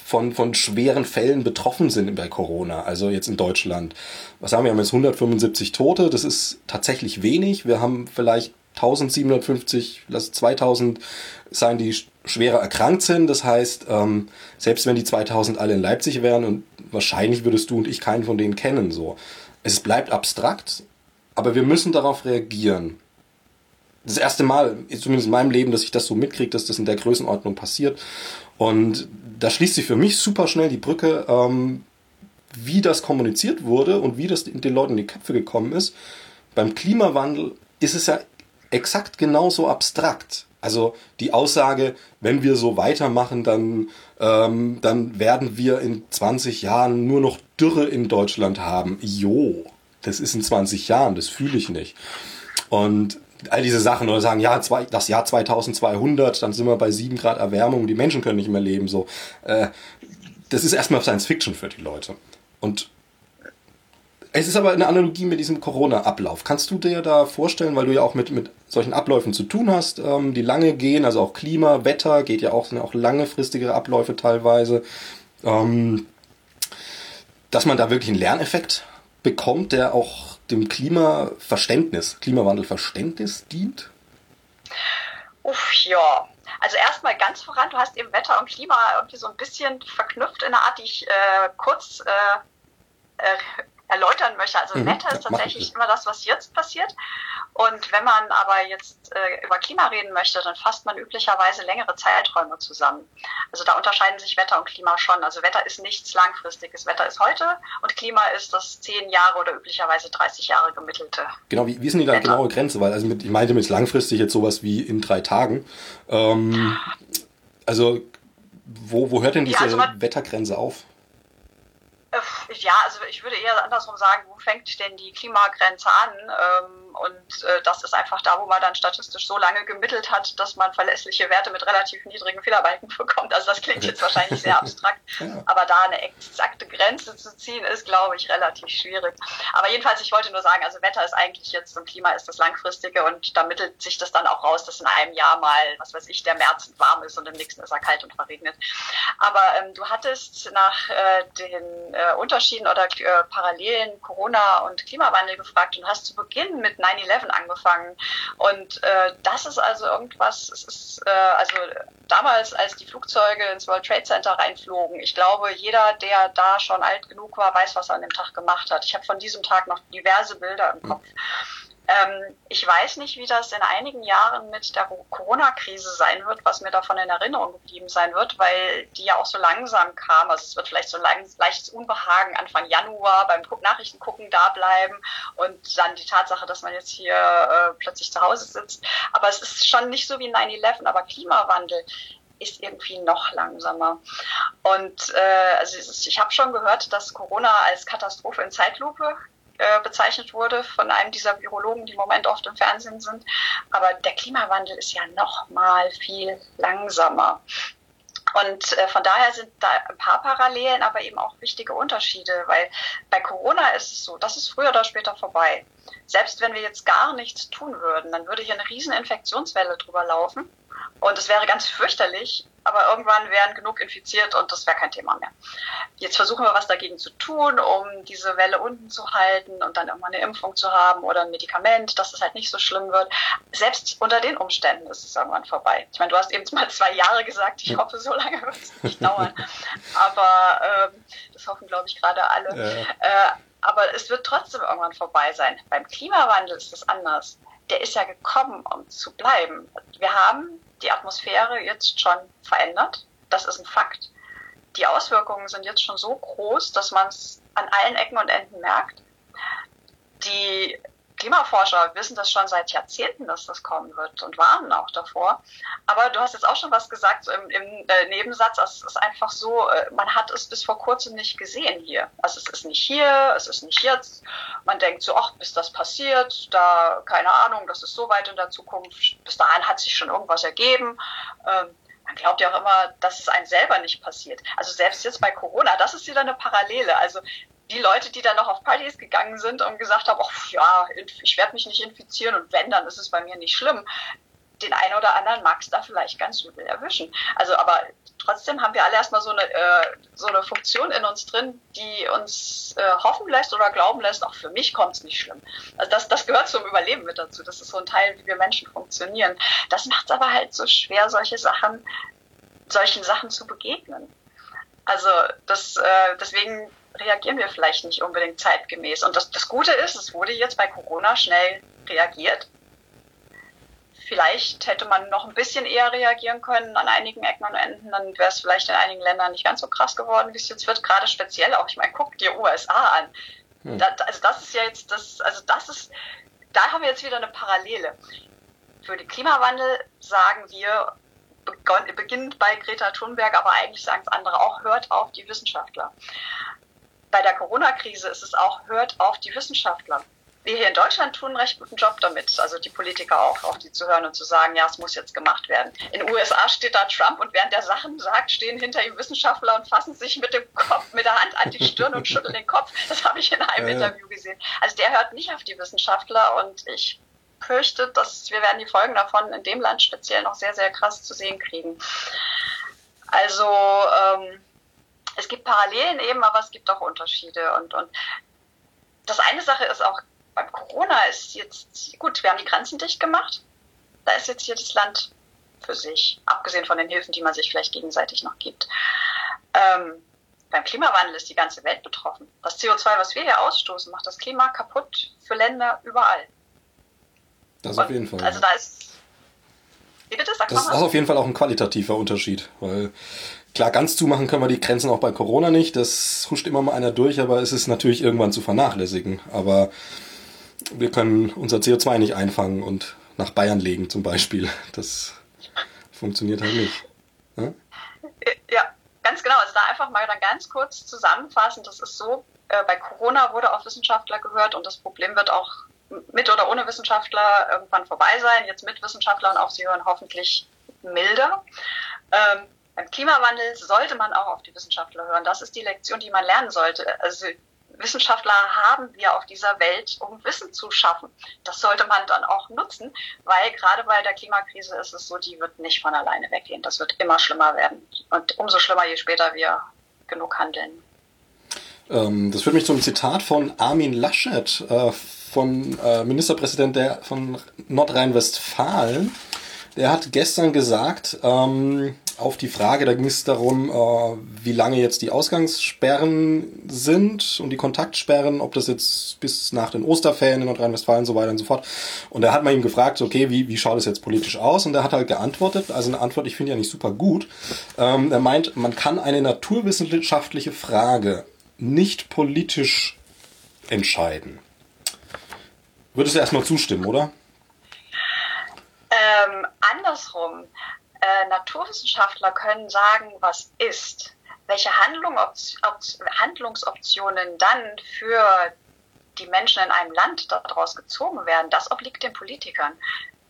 von, von schweren Fällen betroffen sind bei Corona, also jetzt in Deutschland. Was haben wir? Wir haben jetzt 175 Tote, das ist tatsächlich wenig. Wir haben vielleicht 1750, lass 2000 sein, die schwerer erkrankt sind. Das heißt, ähm, selbst wenn die 2000 alle in Leipzig wären und wahrscheinlich würdest du und ich keinen von denen kennen, so. Es bleibt abstrakt, aber wir müssen darauf reagieren. Das erste Mal, zumindest in meinem Leben, dass ich das so mitkriege, dass das in der Größenordnung passiert. Und da schließt sich für mich super schnell die Brücke, ähm, wie das kommuniziert wurde und wie das den Leuten in die Köpfe gekommen ist. Beim Klimawandel ist es ja exakt genauso abstrakt. Also die Aussage, wenn wir so weitermachen, dann, ähm, dann werden wir in 20 Jahren nur noch Dürre in Deutschland haben. Jo, das ist in 20 Jahren, das fühle ich nicht. Und all diese Sachen oder sagen, ja, zwei, das Jahr 2200, dann sind wir bei 7 Grad Erwärmung, die Menschen können nicht mehr leben. So, äh, das ist erstmal Science Fiction für die Leute. Und es ist aber eine Analogie mit diesem Corona-Ablauf. Kannst du dir da vorstellen, weil du ja auch mit, mit solchen Abläufen zu tun hast, ähm, die lange gehen, also auch Klima, Wetter geht ja auch, sind ja auch langefristigere Abläufe teilweise, ähm, dass man da wirklich einen Lerneffekt bekommt, der auch dem Klimaverständnis, Klimawandelverständnis dient? Uff, ja. Also erstmal ganz voran, du hast eben Wetter und Klima irgendwie so ein bisschen verknüpft in einer Art, die ich äh, kurz äh, äh erläutern möchte. Also mhm, Wetter ist tatsächlich immer das, was jetzt passiert. Und wenn man aber jetzt äh, über Klima reden möchte, dann fasst man üblicherweise längere Zeiträume zusammen. Also da unterscheiden sich Wetter und Klima schon. Also Wetter ist nichts Langfristiges. Wetter ist heute und Klima ist das zehn Jahre oder üblicherweise 30 Jahre gemittelte. Genau, wie, wie ist denn die da genaue Grenze? Weil also mit, ich meinte mit langfristig jetzt sowas wie in drei Tagen. Ähm, also wo, wo hört denn diese ja, also man, Wettergrenze auf? Ja, also ich würde eher andersrum sagen, fängt denn die Klimagrenze an? Ähm, und äh, das ist einfach da, wo man dann statistisch so lange gemittelt hat, dass man verlässliche Werte mit relativ niedrigen Fehlerbalken bekommt. Also das klingt jetzt wahrscheinlich sehr abstrakt, aber da eine exakte Grenze zu ziehen, ist, glaube ich, relativ schwierig. Aber jedenfalls, ich wollte nur sagen, also Wetter ist eigentlich jetzt und Klima ist das langfristige und da mittelt sich das dann auch raus, dass in einem Jahr mal, was weiß ich, der März warm ist und im nächsten ist er kalt und verregnet. Aber ähm, du hattest nach äh, den äh, Unterschieden oder äh, Parallelen Corona und Klimawandel gefragt und hast zu Beginn mit 9-11 angefangen. Und äh, das ist also irgendwas, es ist äh, also damals, als die Flugzeuge ins World Trade Center reinflogen, ich glaube, jeder, der da schon alt genug war, weiß, was er an dem Tag gemacht hat. Ich habe von diesem Tag noch diverse Bilder im Kopf. Mhm ähm, ich weiß nicht, wie das in einigen Jahren mit der Corona-Krise sein wird, was mir davon in Erinnerung geblieben sein wird, weil die ja auch so langsam kam. Also es wird vielleicht so ein leichtes Unbehagen Anfang Januar beim Nachrichtengucken da bleiben und dann die Tatsache, dass man jetzt hier äh, plötzlich zu Hause sitzt. Aber es ist schon nicht so wie 9-11, aber Klimawandel ist irgendwie noch langsamer. Und äh, also ich habe schon gehört, dass Corona als Katastrophe in Zeitlupe äh, bezeichnet wurde von einem dieser Virologen, die im Moment oft im Fernsehen sind. Aber der Klimawandel ist ja noch mal viel langsamer. Und äh, von daher sind da ein paar Parallelen, aber eben auch wichtige Unterschiede, weil bei Corona ist es so, das ist früher oder später vorbei. Selbst wenn wir jetzt gar nichts tun würden, dann würde hier eine riesen Infektionswelle drüber laufen. Und es wäre ganz fürchterlich, aber irgendwann wären genug infiziert und das wäre kein Thema mehr. Jetzt versuchen wir was dagegen zu tun, um diese Welle unten zu halten und dann irgendwann eine Impfung zu haben oder ein Medikament, dass es halt nicht so schlimm wird. Selbst unter den Umständen ist es irgendwann vorbei. Ich meine, du hast eben mal zwei Jahre gesagt, ich hoffe, so lange wird es nicht dauern. Aber ähm, das hoffen, glaube ich, gerade alle. Ja. Äh, aber es wird trotzdem irgendwann vorbei sein. Beim Klimawandel ist es anders. Der ist ja gekommen, um zu bleiben. Wir haben die Atmosphäre jetzt schon verändert. Das ist ein Fakt. Die Auswirkungen sind jetzt schon so groß, dass man es an allen Ecken und Enden merkt. Die Klimaforscher wissen das schon seit Jahrzehnten, dass das kommen wird und warnen auch davor. Aber du hast jetzt auch schon was gesagt so im, im äh, Nebensatz. Es ist einfach so, äh, man hat es bis vor kurzem nicht gesehen hier. Also es ist nicht hier, es ist nicht jetzt. Man denkt so, ach, bis das passiert, da, keine Ahnung, das ist so weit in der Zukunft. Bis dahin hat sich schon irgendwas ergeben. Ähm, man glaubt ja auch immer, dass es einem selber nicht passiert. Also selbst jetzt bei Corona, das ist wieder eine Parallele. Also die Leute, die dann noch auf Partys gegangen sind und gesagt haben, ach ja, ich werde mich nicht infizieren und wenn, dann ist es bei mir nicht schlimm. Den einen oder anderen mag es da vielleicht ganz übel erwischen. Also, aber trotzdem haben wir alle erstmal so eine, äh, so eine Funktion in uns drin, die uns äh, hoffen lässt oder glauben lässt, auch für mich kommt es nicht schlimm. Also das, das gehört zum Überleben mit dazu. Das ist so ein Teil, wie wir Menschen funktionieren. Das macht es aber halt so schwer, solche Sachen, solchen Sachen zu begegnen. Also das, äh, deswegen reagieren wir vielleicht nicht unbedingt zeitgemäß. Und das, das Gute ist, es wurde jetzt bei Corona schnell reagiert. Vielleicht hätte man noch ein bisschen eher reagieren können an einigen Ecken und Enden, dann wäre es vielleicht in einigen Ländern nicht ganz so krass geworden, wie es jetzt wird. Gerade speziell auch, ich meine, guck dir USA an. Hm. Das, also das ist ja jetzt das, also das ist, da haben wir jetzt wieder eine Parallele. Für den Klimawandel sagen wir, beginnt bei Greta Thunberg, aber eigentlich sagen es andere auch, hört auf die Wissenschaftler bei der Corona-Krise ist es auch, hört auf die Wissenschaftler. Wir hier in Deutschland tun einen recht guten Job damit, also die Politiker auch, auf die zu hören und zu sagen, ja, es muss jetzt gemacht werden. In den USA steht da Trump und während der Sachen sagt, stehen hinter ihm Wissenschaftler und fassen sich mit dem Kopf, mit der Hand an die Stirn und schütteln den Kopf. Das habe ich in einem ja, Interview gesehen. Also der hört nicht auf die Wissenschaftler und ich fürchte, dass wir werden die Folgen davon in dem Land speziell noch sehr, sehr krass zu sehen kriegen. Also ähm, es gibt Parallelen eben, aber es gibt auch Unterschiede. Und, und das eine Sache ist auch, beim Corona ist jetzt, gut, wir haben die Grenzen dicht gemacht. Da ist jetzt jedes Land für sich, abgesehen von den Hilfen, die man sich vielleicht gegenseitig noch gibt. Ähm, beim Klimawandel ist die ganze Welt betroffen. Das CO2, was wir hier ausstoßen, macht das Klima kaputt für Länder überall. Das auf jeden Fall. Also da ist. Wie bitte? Sag das ist auf jeden Fall auch ein qualitativer Unterschied, weil Klar, ganz zumachen können wir die Grenzen auch bei Corona nicht. Das huscht immer mal einer durch, aber es ist natürlich irgendwann zu vernachlässigen. Aber wir können unser CO2 nicht einfangen und nach Bayern legen zum Beispiel. Das funktioniert halt nicht. Ja, ja ganz genau. Also da einfach mal dann ganz kurz zusammenfassen. Das ist so, äh, bei Corona wurde auf Wissenschaftler gehört und das Problem wird auch mit oder ohne Wissenschaftler irgendwann vorbei sein. Jetzt mit Wissenschaftlern auf sie hören hoffentlich milder. Ähm, beim Klimawandel sollte man auch auf die Wissenschaftler hören. Das ist die Lektion, die man lernen sollte. Also Wissenschaftler haben wir auf dieser Welt, um Wissen zu schaffen. Das sollte man dann auch nutzen, weil gerade bei der Klimakrise ist es so, die wird nicht von alleine weggehen. Das wird immer schlimmer werden. Und umso schlimmer, je später wir genug handeln. Ähm, das führt mich zum Zitat von Armin Laschet, äh, von äh, Ministerpräsident der, von Nordrhein-Westfalen. Der hat gestern gesagt, ähm, auf die Frage, da ging es darum, äh, wie lange jetzt die Ausgangssperren sind und die Kontaktsperren, ob das jetzt bis nach den Osterferien in Nordrhein-Westfalen so weiter und so fort. Und da hat man ihm gefragt, okay, wie, wie schaut es jetzt politisch aus? Und er hat halt geantwortet, also eine Antwort, ich finde ja nicht super gut. Ähm, er meint, man kann eine naturwissenschaftliche Frage nicht politisch entscheiden. Würdest du erstmal zustimmen, oder? Ähm, andersrum äh, Naturwissenschaftler können sagen, was ist. Welche Handlung, Handlungsoptionen dann für die Menschen in einem Land daraus gezogen werden, das obliegt den Politikern.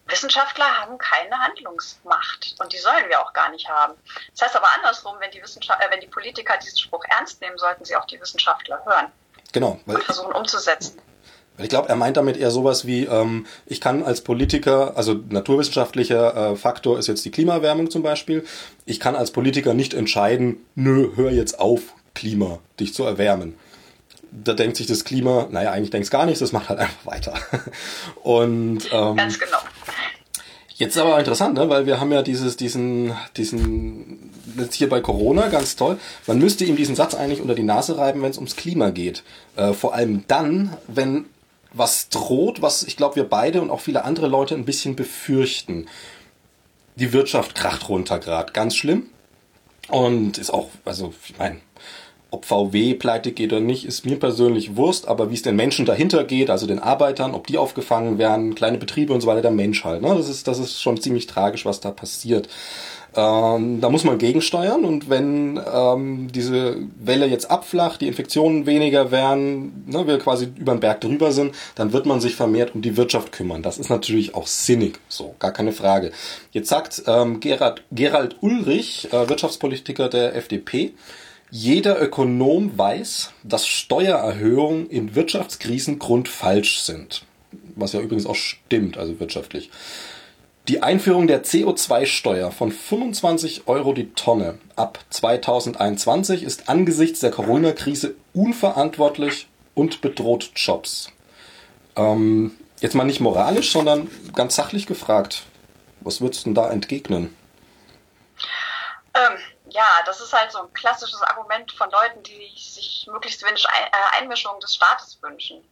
Wissenschaftler haben keine Handlungsmacht und die sollen wir auch gar nicht haben. Das heißt aber andersrum, wenn die, Wissenschaft äh, wenn die Politiker diesen Spruch ernst nehmen, sollten sie auch die Wissenschaftler hören. Genau. und versuchen umzusetzen. Ich glaube, er meint damit eher sowas wie, ähm, ich kann als Politiker, also naturwissenschaftlicher äh, Faktor ist jetzt die Klimaerwärmung zum Beispiel, ich kann als Politiker nicht entscheiden, nö, hör jetzt auf, Klima, dich zu erwärmen. Da denkt sich das Klima, naja, eigentlich denkt es gar nichts, das macht halt einfach weiter. Und ähm, ganz genau. Jetzt ist aber interessant, ne? weil wir haben ja dieses, diesen, diesen, jetzt hier bei Corona, ganz toll, man müsste ihm diesen Satz eigentlich unter die Nase reiben, wenn es ums Klima geht. Äh, vor allem dann, wenn was droht, was ich glaube wir beide und auch viele andere Leute ein bisschen befürchten. Die Wirtschaft kracht runter gerade, ganz schlimm. Und ist auch, also ich meine, ob VW pleite geht oder nicht, ist mir persönlich Wurst, aber wie es den Menschen dahinter geht, also den Arbeitern, ob die aufgefangen werden, kleine Betriebe und so weiter, der Mensch halt. Ne? Das, ist, das ist schon ziemlich tragisch, was da passiert. Ähm, da muss man gegensteuern und wenn ähm, diese Welle jetzt abflacht, die Infektionen weniger werden, ne, wir quasi über den Berg drüber sind, dann wird man sich vermehrt um die Wirtschaft kümmern. Das ist natürlich auch sinnig, so, gar keine Frage. Jetzt sagt ähm, Gerhard, Gerald Ulrich, äh, Wirtschaftspolitiker der FDP, jeder Ökonom weiß, dass Steuererhöhungen in Wirtschaftskrisen grundfalsch sind. Was ja übrigens auch stimmt, also wirtschaftlich. Die Einführung der CO2-Steuer von 25 Euro die Tonne ab 2021 ist angesichts der Corona-Krise unverantwortlich und bedroht Jobs. Ähm, jetzt mal nicht moralisch, sondern ganz sachlich gefragt. Was würdest du denn da entgegnen? Ähm, ja, das ist halt so ein klassisches Argument von Leuten, die sich möglichst wenig äh, Einmischung des Staates wünschen.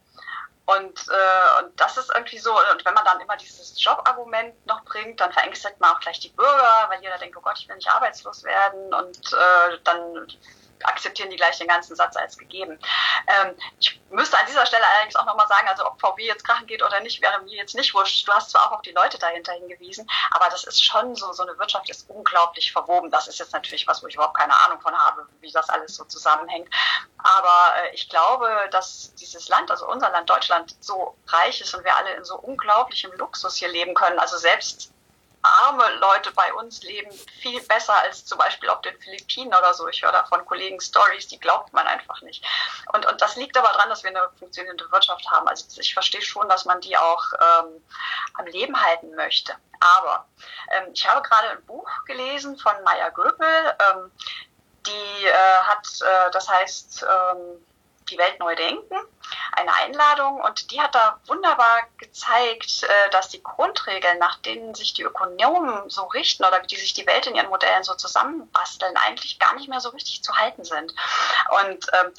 Und, äh, und das ist irgendwie so, und wenn man dann immer dieses Jobargument noch bringt, dann verängstigt man auch gleich die Bürger, weil jeder denkt, oh Gott, ich will nicht arbeitslos werden. Und äh, dann akzeptieren die gleich den ganzen Satz als gegeben. Ähm, ich müsste an dieser Stelle allerdings auch nochmal sagen, also ob VW jetzt krachen geht oder nicht, wäre mir jetzt nicht wurscht. Du hast zwar auch auf die Leute dahinter hingewiesen, aber das ist schon so, so eine Wirtschaft ist unglaublich verwoben. Das ist jetzt natürlich was, wo ich überhaupt keine Ahnung von habe, wie das alles so zusammenhängt. Aber äh, ich glaube, dass dieses Land, also unser Land Deutschland, so reich ist und wir alle in so unglaublichem Luxus hier leben können. Also selbst arme Leute bei uns leben viel besser als zum Beispiel auf den Philippinen oder so. Ich höre da von Kollegen Stories, die glaubt man einfach nicht. Und, und das liegt aber daran, dass wir eine funktionierende Wirtschaft haben. Also ich verstehe schon, dass man die auch ähm, am Leben halten möchte. Aber ähm, ich habe gerade ein Buch gelesen von Maya Göpel. Ähm, die äh, hat, äh, das heißt, ähm, die Welt neu denken, eine Einladung und die hat da wunderbar gezeigt, äh, dass die Grundregeln, nach denen sich die Ökonomen so richten oder die sich die Welt in ihren Modellen so zusammenbasteln, eigentlich gar nicht mehr so richtig zu halten sind. Und ähm,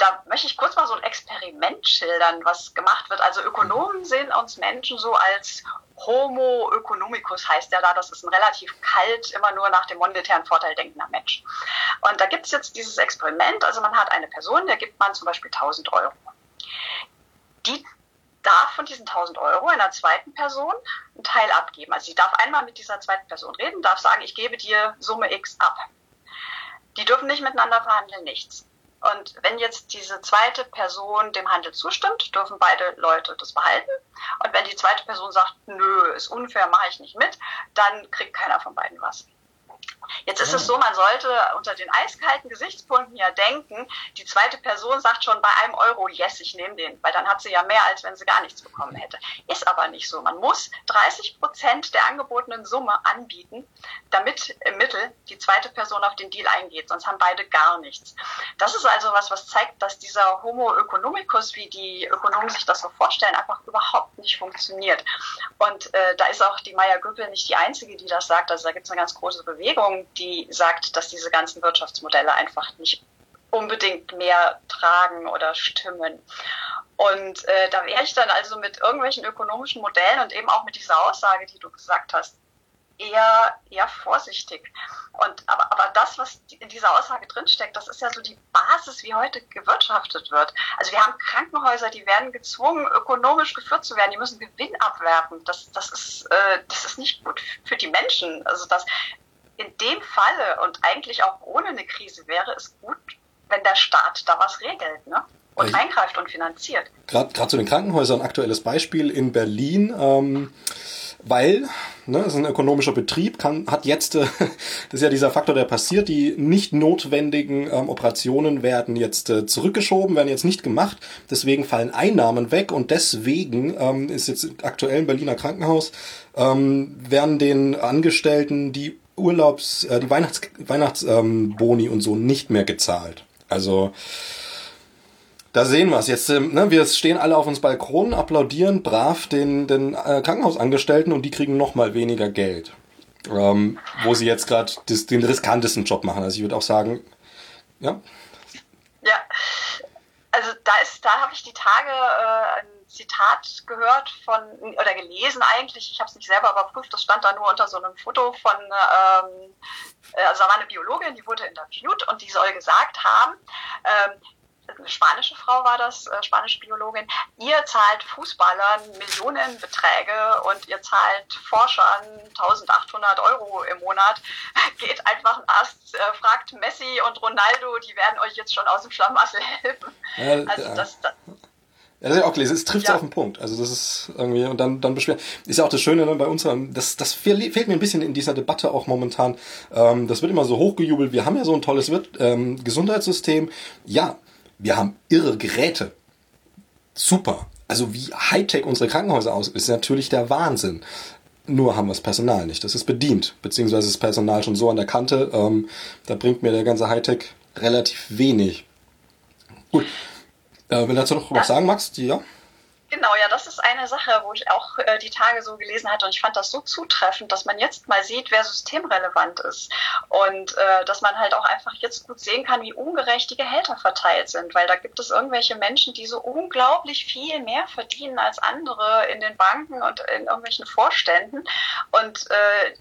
da möchte ich kurz mal so ein Experiment schildern, was gemacht wird. Also Ökonomen sehen uns Menschen so als Homo economicus heißt der da. Das ist ein relativ kalt, immer nur nach dem monetären Vorteil denkender Mensch. Und da gibt es jetzt dieses Experiment. Also man hat eine Person, der gibt man zum Beispiel 1000 Euro. Die darf von diesen 1000 Euro einer zweiten Person einen Teil abgeben. Also sie darf einmal mit dieser zweiten Person reden, darf sagen, ich gebe dir Summe X ab. Die dürfen nicht miteinander verhandeln, nichts. Und wenn jetzt diese zweite Person dem Handel zustimmt, dürfen beide Leute das behalten. Und wenn die zweite Person sagt, nö, ist unfair, mache ich nicht mit, dann kriegt keiner von beiden was. Jetzt ist es so, man sollte unter den eiskalten Gesichtspunkten ja denken, die zweite Person sagt schon bei einem Euro, yes, ich nehme den, weil dann hat sie ja mehr, als wenn sie gar nichts bekommen hätte. Ist aber nicht so. Man muss 30 Prozent der angebotenen Summe anbieten, damit im Mittel die zweite Person auf den Deal eingeht, sonst haben beide gar nichts. Das ist also was, was zeigt, dass dieser Homo economicus, wie die Ökonomen sich das so vorstellen, einfach überhaupt nicht funktioniert. Und äh, da ist auch die Maya Göppel nicht die einzige, die das sagt. Also da gibt es eine ganz große Bewegung die sagt, dass diese ganzen Wirtschaftsmodelle einfach nicht unbedingt mehr tragen oder stimmen. Und äh, da wäre ich dann also mit irgendwelchen ökonomischen Modellen und eben auch mit dieser Aussage, die du gesagt hast, eher, eher vorsichtig. Und, aber, aber das, was in dieser Aussage drinsteckt, das ist ja so die Basis, wie heute gewirtschaftet wird. Also wir haben Krankenhäuser, die werden gezwungen, ökonomisch geführt zu werden. Die müssen Gewinn abwerfen. Das, das, ist, äh, das ist nicht gut für die Menschen. Also das, in dem Falle und eigentlich auch ohne eine Krise wäre es gut, wenn der Staat da was regelt ne? und ich eingreift und finanziert. Gerade zu den Krankenhäusern, aktuelles Beispiel in Berlin. Ähm, weil, ne, es ist ein ökonomischer Betrieb, kann, hat jetzt, äh, das ist ja dieser Faktor, der passiert, die nicht notwendigen ähm, Operationen werden jetzt äh, zurückgeschoben, werden jetzt nicht gemacht, deswegen fallen Einnahmen weg und deswegen ähm, ist jetzt aktuell im Berliner Krankenhaus, ähm, werden den Angestellten die Urlaubs, äh, die Weihnachts, Weihnachtsboni ähm, und so nicht mehr gezahlt. Also, da sehen wir es jetzt. Ähm, ne, wir stehen alle auf uns Balkonen, applaudieren brav den, den äh, Krankenhausangestellten und die kriegen noch mal weniger Geld. Ähm, wo sie jetzt gerade den riskantesten Job machen. Also ich würde auch sagen, ja. Ja, also da ist, da habe ich die Tage äh, Zitat gehört von oder gelesen eigentlich. Ich habe es nicht selber überprüft. Das stand da nur unter so einem Foto von. Ähm, äh, also da war eine Biologin, die wurde interviewt und die soll gesagt haben. Ähm, eine spanische Frau war das, äh, spanische Biologin, ihr zahlt Fußballern Millionenbeträge und ihr zahlt Forschern 1800 Euro im Monat, geht einfach ein Ast, äh, fragt Messi und Ronaldo, die werden euch jetzt schon aus dem Schlamassel helfen. Also das, das ja, das ist ja auch gelesen. Es trifft ja. auf den Punkt. Also das ist irgendwie und dann dann beschweren. Ist ja auch das Schöne ne, bei uns. Das das fehlt mir ein bisschen in dieser Debatte auch momentan. Ähm, das wird immer so hochgejubelt. Wir haben ja so ein tolles ähm, Gesundheitssystem. Ja, wir haben irre Geräte. Super. Also wie Hightech unsere Krankenhäuser aus ist natürlich der Wahnsinn. Nur haben wir das Personal nicht. Das ist bedient. Beziehungsweise das Personal schon so an der Kante. Ähm, da bringt mir der ganze Hightech relativ wenig. Gut. Äh, du dazu noch was sagen magst, ja? Genau, ja, das ist eine Sache, wo ich auch äh, die Tage so gelesen hatte und ich fand das so zutreffend, dass man jetzt mal sieht, wer systemrelevant ist und äh, dass man halt auch einfach jetzt gut sehen kann, wie ungerecht die Gehälter verteilt sind, weil da gibt es irgendwelche Menschen, die so unglaublich viel mehr verdienen als andere in den Banken und in irgendwelchen Vorständen und äh,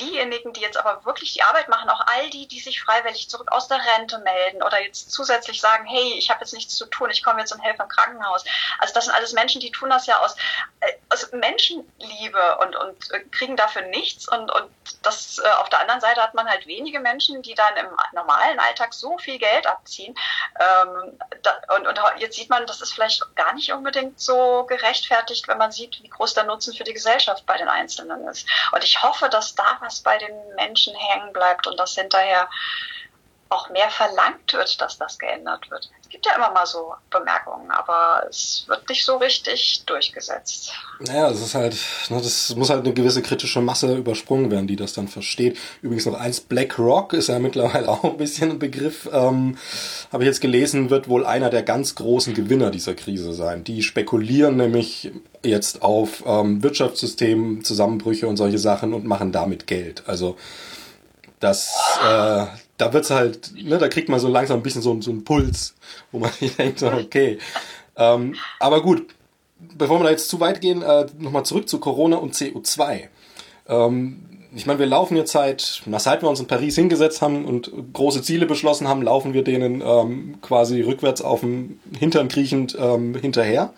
diejenigen, die jetzt aber wirklich die Arbeit machen, auch all die, die sich freiwillig zurück aus der Rente melden oder jetzt zusätzlich sagen, hey, ich habe jetzt nichts zu tun, ich komme jetzt und helfe im Krankenhaus. Also das sind alles Menschen, die tun das ja aus, äh, aus Menschenliebe und, und äh, kriegen dafür nichts. Und, und das äh, auf der anderen Seite hat man halt wenige Menschen, die dann im normalen Alltag so viel Geld abziehen. Ähm, da, und, und jetzt sieht man, das ist vielleicht gar nicht unbedingt so gerechtfertigt, wenn man sieht, wie groß der Nutzen für die Gesellschaft bei den Einzelnen ist. Und ich hoffe, dass da was bei den Menschen hängen bleibt und dass hinterher auch mehr verlangt wird, dass das geändert wird. Es gibt ja immer mal so Bemerkungen, aber es wird nicht so richtig durchgesetzt. Naja, es ist halt, ne, das muss halt eine gewisse kritische Masse übersprungen werden, die das dann versteht. Übrigens noch eins, BlackRock ist ja mittlerweile auch ein bisschen ein Begriff, ähm, habe ich jetzt gelesen, wird wohl einer der ganz großen Gewinner dieser Krise sein. Die spekulieren nämlich jetzt auf ähm, Wirtschaftssystem, Zusammenbrüche und solche Sachen und machen damit Geld. Also das, äh, da wird's halt, ne, da kriegt man so langsam ein bisschen so, so einen Puls, wo man sich denkt, okay. Ähm, aber gut, bevor wir da jetzt zu weit gehen, äh, nochmal zurück zu Corona und CO2. Ähm, ich meine, wir laufen jetzt seit, na, seit wir uns in Paris hingesetzt haben und große Ziele beschlossen haben, laufen wir denen ähm, quasi rückwärts auf dem Hintern kriechend ähm, hinterher.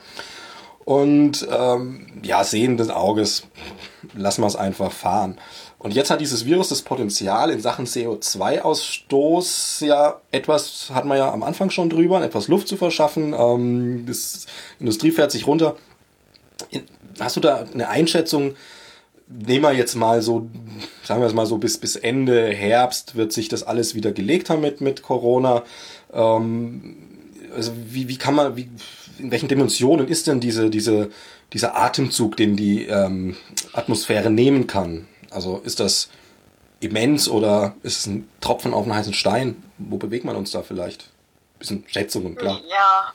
Und ähm, ja, sehenden Auges lassen wir es einfach fahren. Und jetzt hat dieses Virus das Potenzial in Sachen CO2-Ausstoß ja etwas, hat man ja am Anfang schon drüber, etwas Luft zu verschaffen. Ähm, das Industrie fährt sich runter. Hast du da eine Einschätzung? Nehmen wir jetzt mal so, sagen wir es mal so, bis, bis Ende Herbst wird sich das alles wieder gelegt haben mit, mit Corona. Ähm, also wie, wie kann man, wie, in welchen Dimensionen ist denn diese, diese, dieser Atemzug, den die ähm, Atmosphäre nehmen kann? Also ist das immens oder ist es ein Tropfen auf einen heißen Stein? Wo bewegt man uns da vielleicht? Bisschen Schätzungen, klar. Ja,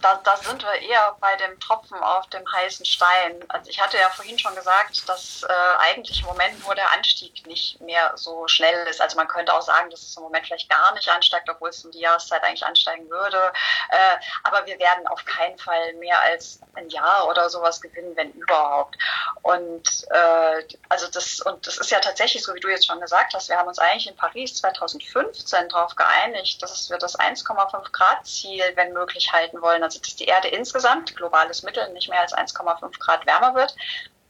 da, da sind wir eher bei dem Tropfen auf dem heißen Stein. Also ich hatte ja vorhin schon gesagt, dass äh, eigentlich im Moment nur der Anstieg nicht mehr so schnell ist. Also man könnte auch sagen, dass es im Moment vielleicht gar nicht ansteigt, obwohl es um die Jahreszeit eigentlich ansteigen würde. Äh, aber wir werden auf keinen Fall mehr als ein Jahr oder sowas gewinnen, wenn überhaupt. Und äh, also das und das ist ja tatsächlich so, wie du jetzt schon gesagt hast. Wir haben uns eigentlich in Paris 2015 darauf geeinigt, dass wir das 1,5 Grad Ziel, wenn möglich, halten wollen dass die Erde insgesamt, globales Mittel, nicht mehr als 1,5 Grad wärmer wird.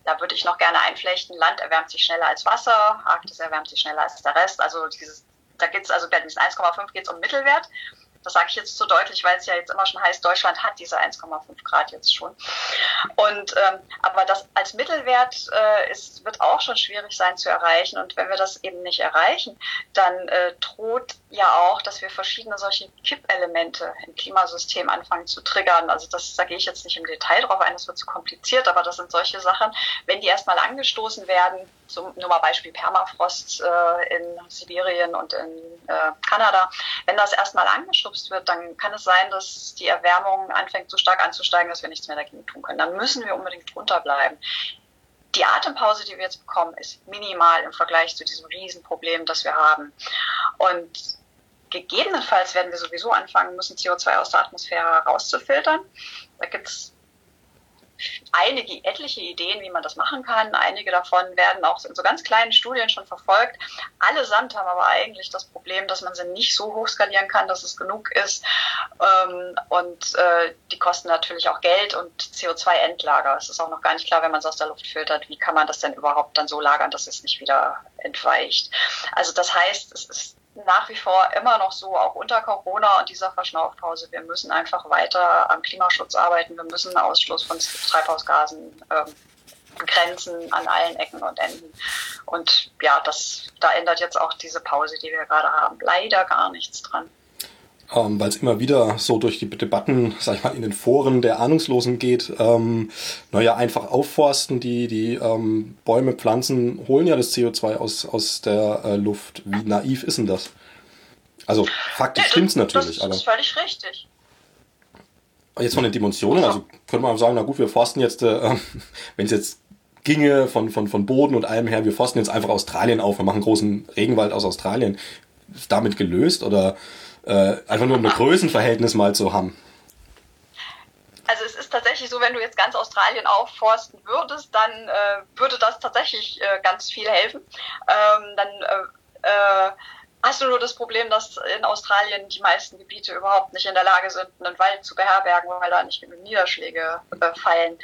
Da würde ich noch gerne einflechten, Land erwärmt sich schneller als Wasser, Arktis erwärmt sich schneller als der Rest. Also dieses, da geht es also bei diesen 1,5 geht es um Mittelwert. Das sage ich jetzt so deutlich, weil es ja jetzt immer schon heißt, Deutschland hat diese 1,5 Grad jetzt schon. Und ähm, aber das als Mittelwert äh, ist, wird auch schon schwierig sein zu erreichen. Und wenn wir das eben nicht erreichen, dann äh, droht ja auch, dass wir verschiedene solche Kippelemente im Klimasystem anfangen zu triggern. Also das da gehe ich jetzt nicht im Detail drauf ein, das wird zu kompliziert, aber das sind solche Sachen, wenn die erstmal angestoßen werden, zum, nur mal Beispiel Permafrost äh, in Sibirien und in äh, Kanada, wenn das erstmal angeschubst wird, dann kann es sein, dass die Erwärmung anfängt so stark anzusteigen, dass wir nichts mehr dagegen tun können. Dann müssen wir unbedingt drunter bleiben. Die Atempause, die wir jetzt bekommen, ist minimal im Vergleich zu diesem Riesenproblem, das wir haben. Und gegebenenfalls werden wir sowieso anfangen müssen, CO2 aus der Atmosphäre rauszufiltern. Da gibt es einige, etliche Ideen, wie man das machen kann. Einige davon werden auch in so ganz kleinen Studien schon verfolgt. Allesamt haben aber eigentlich das Problem, dass man sie nicht so hoch skalieren kann, dass es genug ist. Ähm, und äh, die kosten natürlich auch Geld und CO2-Endlager. Es ist auch noch gar nicht klar, wenn man es aus der Luft filtert, wie kann man das denn überhaupt dann so lagern, dass es nicht wieder entweicht. Also das heißt, es ist nach wie vor immer noch so, auch unter Corona und dieser Verschnaufpause. Wir müssen einfach weiter am Klimaschutz arbeiten. Wir müssen Ausschluss von Treibhausgasen ähm, begrenzen an allen Ecken und Enden. Und ja, das, da ändert jetzt auch diese Pause, die wir gerade haben, leider gar nichts dran ähm, weil es immer wieder so durch die Debatten, sag ich mal, in den Foren der Ahnungslosen geht. Ähm, naja, einfach aufforsten, die, die ähm, Bäume, Pflanzen holen ja das CO2 aus, aus der äh, Luft. Wie naiv ist denn das? Also faktisch ja, stimmt's natürlich. Das ist aber völlig richtig. Jetzt von den Dimensionen, also könnte man sagen, na gut, wir forsten jetzt, äh, wenn es jetzt ginge von, von, von Boden und allem her, wir forsten jetzt einfach Australien auf, wir machen einen großen Regenwald aus Australien. Ist damit gelöst oder äh, einfach nur ein Größenverhältnis mal zu haben. Also es ist tatsächlich so, wenn du jetzt ganz Australien aufforsten würdest, dann äh, würde das tatsächlich äh, ganz viel helfen. Ähm, dann äh, äh, hast du nur das Problem, dass in Australien die meisten Gebiete überhaupt nicht in der Lage sind, einen Wald zu beherbergen, weil da nicht genug Niederschläge äh, fallen.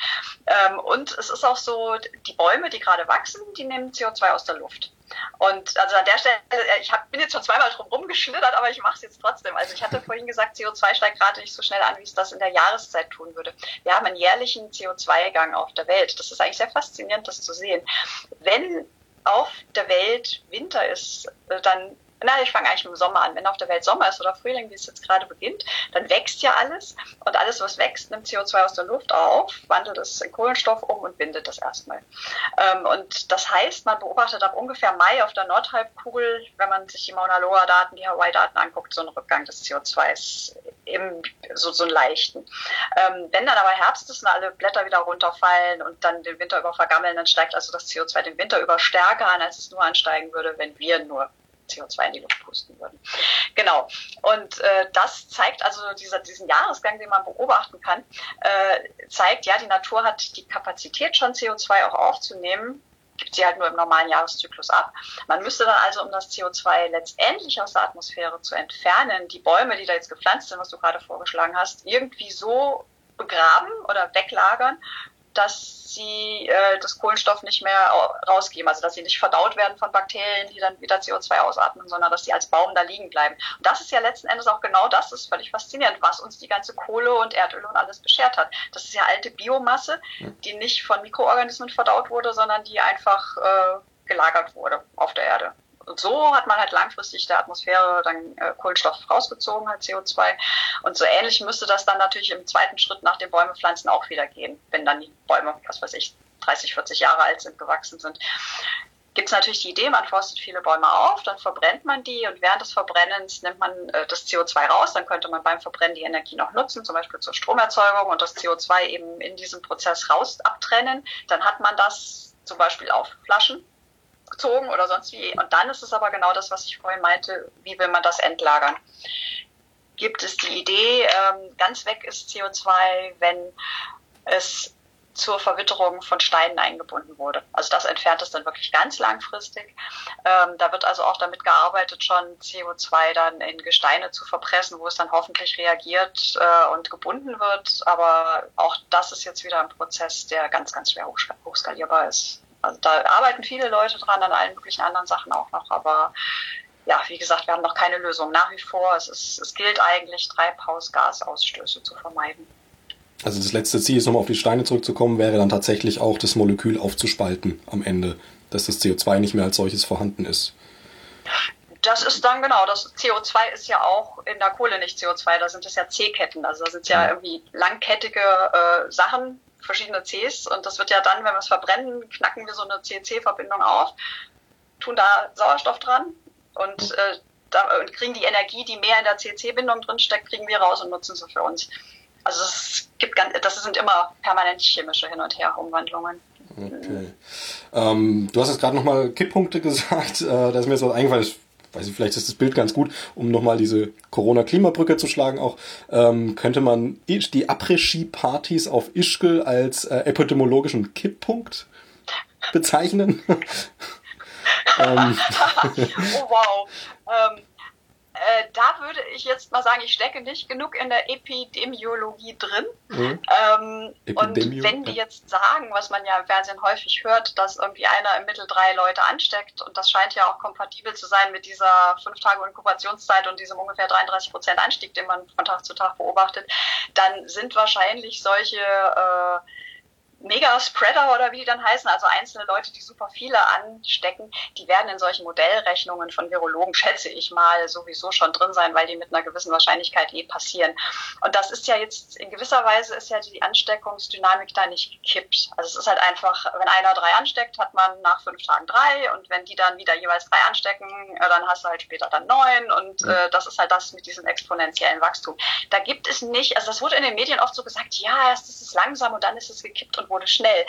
Ähm, und es ist auch so, die Bäume, die gerade wachsen, die nehmen CO2 aus der Luft. Und also an der Stelle, äh, ich hab, bin jetzt schon zweimal drum rumgeschlittert, aber ich mache es jetzt trotzdem. Also ich hatte vorhin gesagt, CO2 steigt gerade nicht so schnell an, wie es das in der Jahreszeit tun würde. Wir haben einen jährlichen CO2-Gang auf der Welt. Das ist eigentlich sehr faszinierend, das zu sehen. Wenn auf der Welt Winter ist, äh, dann na, ich fange eigentlich mit dem Sommer an. Wenn auf der Welt Sommer ist oder Frühling, wie es jetzt gerade beginnt, dann wächst ja alles und alles, was wächst, nimmt CO2 aus der Luft auf, wandelt es in Kohlenstoff um und bindet das erstmal. Ähm, und das heißt, man beobachtet ab ungefähr Mai auf der Nordhalbkugel, wenn man sich die Mauna Loa-Daten, die Hawaii-Daten anguckt, so einen Rückgang des CO2s im, so, so einen leichten. Ähm, wenn dann aber Herbst ist und alle Blätter wieder runterfallen und dann den Winter über vergammeln, dann steigt also das CO2 den Winter über stärker an, als es nur ansteigen würde, wenn wir nur CO2 in die Luft pusten würden. Genau. Und äh, das zeigt also dieser, diesen Jahresgang, den man beobachten kann, äh, zeigt, ja, die Natur hat die Kapazität schon CO2 auch aufzunehmen, gibt sie halt nur im normalen Jahreszyklus ab. Man müsste dann also, um das CO2 letztendlich aus der Atmosphäre zu entfernen, die Bäume, die da jetzt gepflanzt sind, was du gerade vorgeschlagen hast, irgendwie so begraben oder weglagern, dass sie äh, das Kohlenstoff nicht mehr rausgeben, also dass sie nicht verdaut werden von Bakterien, die dann wieder CO2 ausatmen, sondern dass sie als Baum da liegen bleiben. Und das ist ja letzten Endes auch genau das, das ist völlig faszinierend, was uns die ganze Kohle und Erdöl und alles beschert hat. Das ist ja alte Biomasse, die nicht von Mikroorganismen verdaut wurde, sondern die einfach äh, gelagert wurde auf der Erde. Und so hat man halt langfristig der Atmosphäre dann äh, Kohlenstoff rausgezogen, halt CO2. Und so ähnlich müsste das dann natürlich im zweiten Schritt nach dem Bäumepflanzen auch wieder gehen, wenn dann die Bäume, was weiß ich, 30, 40 Jahre alt sind, gewachsen sind. Gibt es natürlich die Idee, man forstet viele Bäume auf, dann verbrennt man die und während des Verbrennens nimmt man äh, das CO2 raus. Dann könnte man beim Verbrennen die Energie noch nutzen, zum Beispiel zur Stromerzeugung und das CO2 eben in diesem Prozess raus abtrennen. Dann hat man das zum Beispiel auf Flaschen gezogen oder sonst wie. Und dann ist es aber genau das, was ich vorhin meinte, wie will man das entlagern? Gibt es die Idee, ähm, ganz weg ist CO2, wenn es zur Verwitterung von Steinen eingebunden wurde. Also das entfernt es dann wirklich ganz langfristig. Ähm, da wird also auch damit gearbeitet, schon CO2 dann in Gesteine zu verpressen, wo es dann hoffentlich reagiert äh, und gebunden wird. Aber auch das ist jetzt wieder ein Prozess, der ganz, ganz schwer hochskalierbar ist. Also da arbeiten viele Leute dran, an allen möglichen anderen Sachen auch noch, aber ja, wie gesagt, wir haben noch keine Lösung. Nach wie vor, es, ist, es gilt eigentlich, Treibhausgasausstöße zu vermeiden. Also das letzte Ziel ist, nochmal auf die Steine zurückzukommen, wäre dann tatsächlich auch das Molekül aufzuspalten am Ende, dass das CO2 nicht mehr als solches vorhanden ist. Das ist dann genau, das CO2 ist ja auch in der Kohle nicht CO2, da sind es ja C-Ketten, also da sind es ja irgendwie langkettige äh, Sachen, verschiedene Cs und das wird ja dann, wenn wir es verbrennen, knacken wir so eine C-C-Verbindung auf, tun da Sauerstoff dran und, äh, da, und kriegen die Energie, die mehr in der C-C-Bindung drin steckt, kriegen wir raus und nutzen sie für uns. Also es gibt ganz, das sind immer permanent chemische Hin- und Her-Umwandlungen. Okay. Ähm, du hast jetzt gerade nochmal Kipppunkte gesagt, äh, da ist mir jetzt was eingefallen, weiß ich, vielleicht ist das Bild ganz gut, um nochmal diese Corona-Klimabrücke zu schlagen auch, ähm, könnte man die Après-Ski-Partys auf Ischgl als äh, epidemiologischen Kipppunkt bezeichnen? ähm. oh wow. Ähm, äh, da würde ich jetzt mal sagen, ich stecke nicht genug in der Epidemiologie drin. Mhm. Ähm, und wenn die jetzt sagen, was man ja im Fernsehen häufig hört, dass irgendwie einer im Mittel drei Leute ansteckt, und das scheint ja auch kompatibel zu sein mit dieser fünf Tage Inkubationszeit und diesem ungefähr 33 Prozent Anstieg, den man von Tag zu Tag beobachtet, dann sind wahrscheinlich solche äh, Mega-Spreader oder wie die dann heißen, also einzelne Leute, die super viele anstecken, die werden in solchen Modellrechnungen von Virologen, schätze ich mal, sowieso schon drin sein, weil die mit einer gewissen Wahrscheinlichkeit eh passieren. Und das ist ja jetzt, in gewisser Weise ist ja die Ansteckungsdynamik da nicht gekippt. Also es ist halt einfach, wenn einer drei ansteckt, hat man nach fünf Tagen drei und wenn die dann wieder jeweils drei anstecken, dann hast du halt später dann neun und äh, das ist halt das mit diesem exponentiellen Wachstum. Da gibt es nicht, also das wurde in den Medien oft so gesagt, ja, erst ist es langsam und dann ist es gekippt und wurde schnell.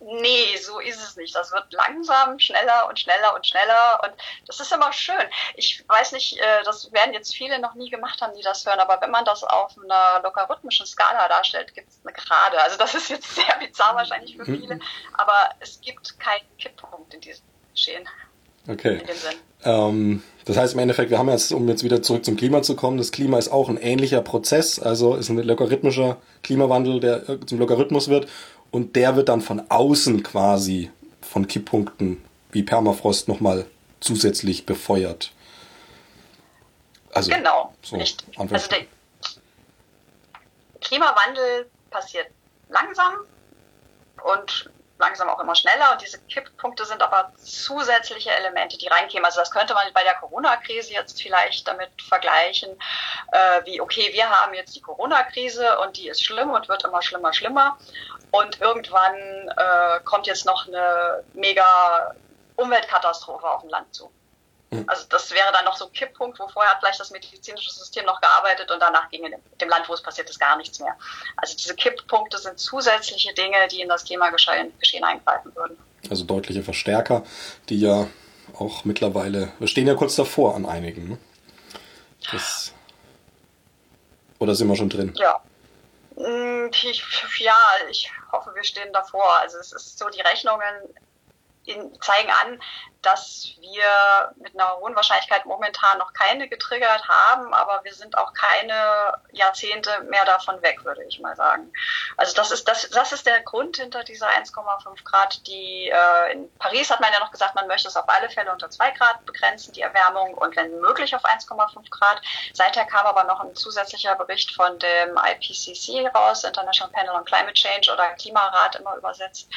Nee, so ist es nicht. Das wird langsam, schneller und schneller und schneller und das ist immer schön. Ich weiß nicht, äh, das werden jetzt viele noch nie gemacht haben, die das hören, aber wenn man das auf einer logarithmischen Skala darstellt, gibt es eine Gerade. Also das ist jetzt sehr bizarr wahrscheinlich für viele, aber es gibt keinen Kipppunkt in diesem Geschehen. Okay. Ähm, das heißt im Endeffekt, wir haben jetzt, um jetzt wieder zurück zum Klima zu kommen, das Klima ist auch ein ähnlicher Prozess, also ist ein logarithmischer Klimawandel, der äh, zum Logarithmus wird und der wird dann von außen quasi von Kipppunkten wie Permafrost nochmal zusätzlich befeuert. Also, genau, so nicht. Also der Klimawandel passiert langsam und langsam auch immer schneller und diese Kipppunkte sind aber zusätzliche Elemente, die reinkämen. Also das könnte man bei der Corona-Krise jetzt vielleicht damit vergleichen, äh, wie, okay, wir haben jetzt die Corona-Krise und die ist schlimm und wird immer schlimmer, schlimmer und irgendwann äh, kommt jetzt noch eine mega Umweltkatastrophe auf dem Land zu. Hm. Also das wäre dann noch so ein Kipppunkt, wo vorher hat vielleicht das medizinische System noch gearbeitet und danach ging in dem Land, wo es passiert ist, gar nichts mehr. Also diese Kipppunkte sind zusätzliche Dinge, die in das Klimageschehen eingreifen würden. Also deutliche Verstärker, die ja auch mittlerweile, wir stehen ja kurz davor an einigen. Ne? Das, oder sind wir schon drin? Ja. Hm, ich, ja, ich hoffe, wir stehen davor. Also es ist so, die Rechnungen in, zeigen an, dass wir mit einer hohen Wahrscheinlichkeit momentan noch keine getriggert haben, aber wir sind auch keine Jahrzehnte mehr davon weg, würde ich mal sagen. Also das ist das, das ist der Grund hinter dieser 1,5 Grad. Die äh, in Paris hat man ja noch gesagt, man möchte es auf alle Fälle unter 2 Grad begrenzen, die Erwärmung, und wenn möglich auf 1,5 Grad. Seither kam aber noch ein zusätzlicher Bericht von dem IPCC raus, International Panel on Climate Change oder Klimarat immer übersetzt,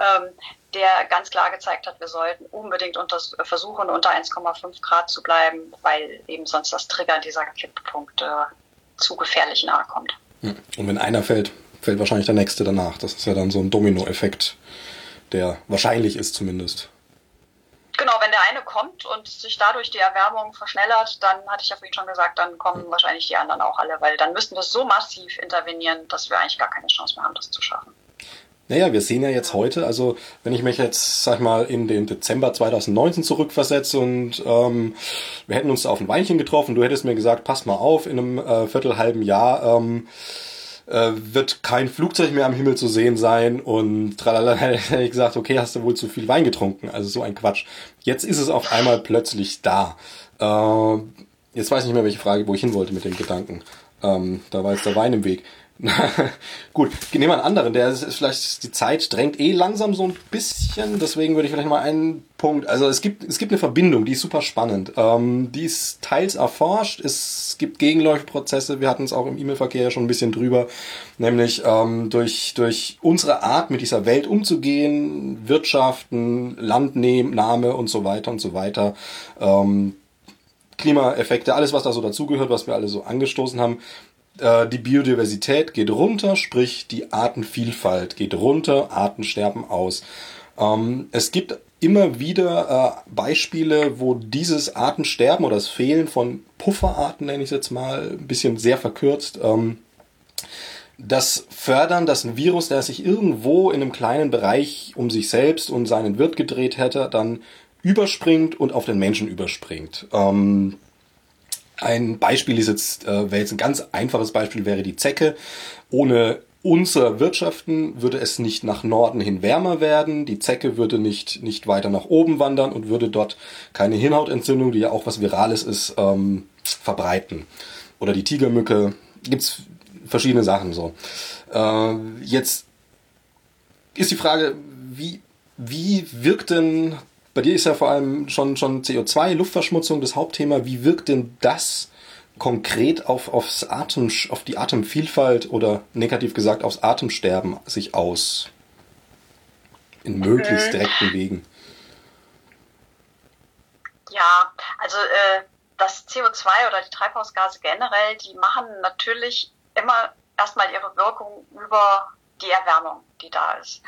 ähm, der ganz klar gezeigt hat, wir sollten unbedingt unter, versuchen, unter 1,5 Grad zu bleiben, weil eben sonst das Triggern dieser Kipppunkte zu gefährlich nahe kommt. Hm. Und wenn einer fällt, fällt wahrscheinlich der nächste danach. Das ist ja dann so ein Dominoeffekt, der wahrscheinlich ist zumindest. Genau, wenn der eine kommt und sich dadurch die Erwärmung verschnellert, dann hatte ich ja vorhin schon gesagt, dann kommen hm. wahrscheinlich die anderen auch alle, weil dann müssten wir so massiv intervenieren, dass wir eigentlich gar keine Chance mehr haben, das zu schaffen. Naja, wir sehen ja jetzt heute, also wenn ich mich jetzt, sag ich mal, in den Dezember 2019 zurückversetze und ähm, wir hätten uns auf ein Weinchen getroffen, du hättest mir gesagt, pass mal auf, in einem äh, viertelhalben Jahr ähm, äh, wird kein Flugzeug mehr am Himmel zu sehen sein und tralala, hätte ich gesagt, okay, hast du wohl zu viel Wein getrunken, also so ein Quatsch. Jetzt ist es auf einmal plötzlich da. Äh, jetzt weiß ich nicht mehr, welche Frage, wo ich hin wollte mit dem Gedanken. Ähm, da war jetzt der Wein im Weg. Gut, nehmen wir einen anderen. Der ist vielleicht die Zeit drängt eh langsam so ein bisschen. Deswegen würde ich vielleicht mal einen Punkt. Also es gibt es gibt eine Verbindung, die ist super spannend. Ähm, die ist teils erforscht. Es gibt Gegenläufprozesse. Wir hatten es auch im E-Mail-Verkehr schon ein bisschen drüber, nämlich ähm, durch durch unsere Art mit dieser Welt umzugehen, Wirtschaften, Landnahme und so weiter und so weiter. Ähm, Klimaeffekte, alles was da so dazugehört, was wir alle so angestoßen haben, die Biodiversität geht runter, sprich die Artenvielfalt geht runter, Arten sterben aus. Ähm, es gibt immer wieder äh, Beispiele, wo dieses Artensterben oder das Fehlen von Pufferarten, nenne ich es jetzt mal, ein bisschen sehr verkürzt, ähm, das Fördern, dass ein Virus, der sich irgendwo in einem kleinen Bereich um sich selbst und seinen Wirt gedreht hätte, dann überspringt und auf den Menschen überspringt. Ähm, ein Beispiel ist jetzt, äh, wäre jetzt ein ganz einfaches Beispiel, wäre die Zecke. Ohne unser Wirtschaften würde es nicht nach Norden hin wärmer werden, die Zecke würde nicht, nicht weiter nach oben wandern und würde dort keine Hirnhautentzündung, die ja auch was Virales ist, ähm, verbreiten. Oder die Tigermücke, gibt's verschiedene Sachen so. Äh, jetzt ist die Frage, wie, wie wirkt denn bei dir ist ja vor allem schon, schon CO2, Luftverschmutzung das Hauptthema. Wie wirkt denn das konkret auf, aufs Atem, auf die Atemvielfalt oder negativ gesagt aufs Atemsterben sich aus? In möglichst mhm. direkten Wegen. Ja, also äh, das CO2 oder die Treibhausgase generell, die machen natürlich immer erstmal ihre Wirkung über die Erwärmung, die da ist.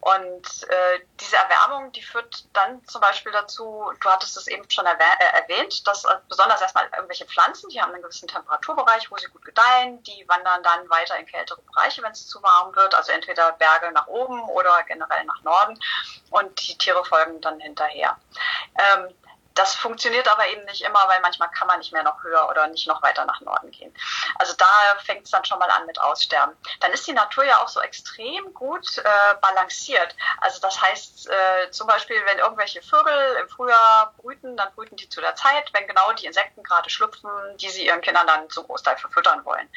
Und äh, diese Erwärmung, die führt dann zum Beispiel dazu, du hattest es eben schon äh, erwähnt, dass äh, besonders erstmal irgendwelche Pflanzen, die haben einen gewissen Temperaturbereich, wo sie gut gedeihen, die wandern dann weiter in kältere Bereiche, wenn es zu warm wird, also entweder Berge nach oben oder generell nach Norden und die Tiere folgen dann hinterher. Ähm, das funktioniert aber eben nicht immer, weil manchmal kann man nicht mehr noch höher oder nicht noch weiter nach Norden gehen. Also da fängt es dann schon mal an mit Aussterben. Dann ist die Natur ja auch so extrem gut äh, balanciert. Also das heißt äh, zum Beispiel, wenn irgendwelche Vögel im Frühjahr brüten, dann brüten die zu der Zeit, wenn genau die Insekten gerade schlüpfen, die sie ihren Kindern dann zum Großteil verfüttern wollen.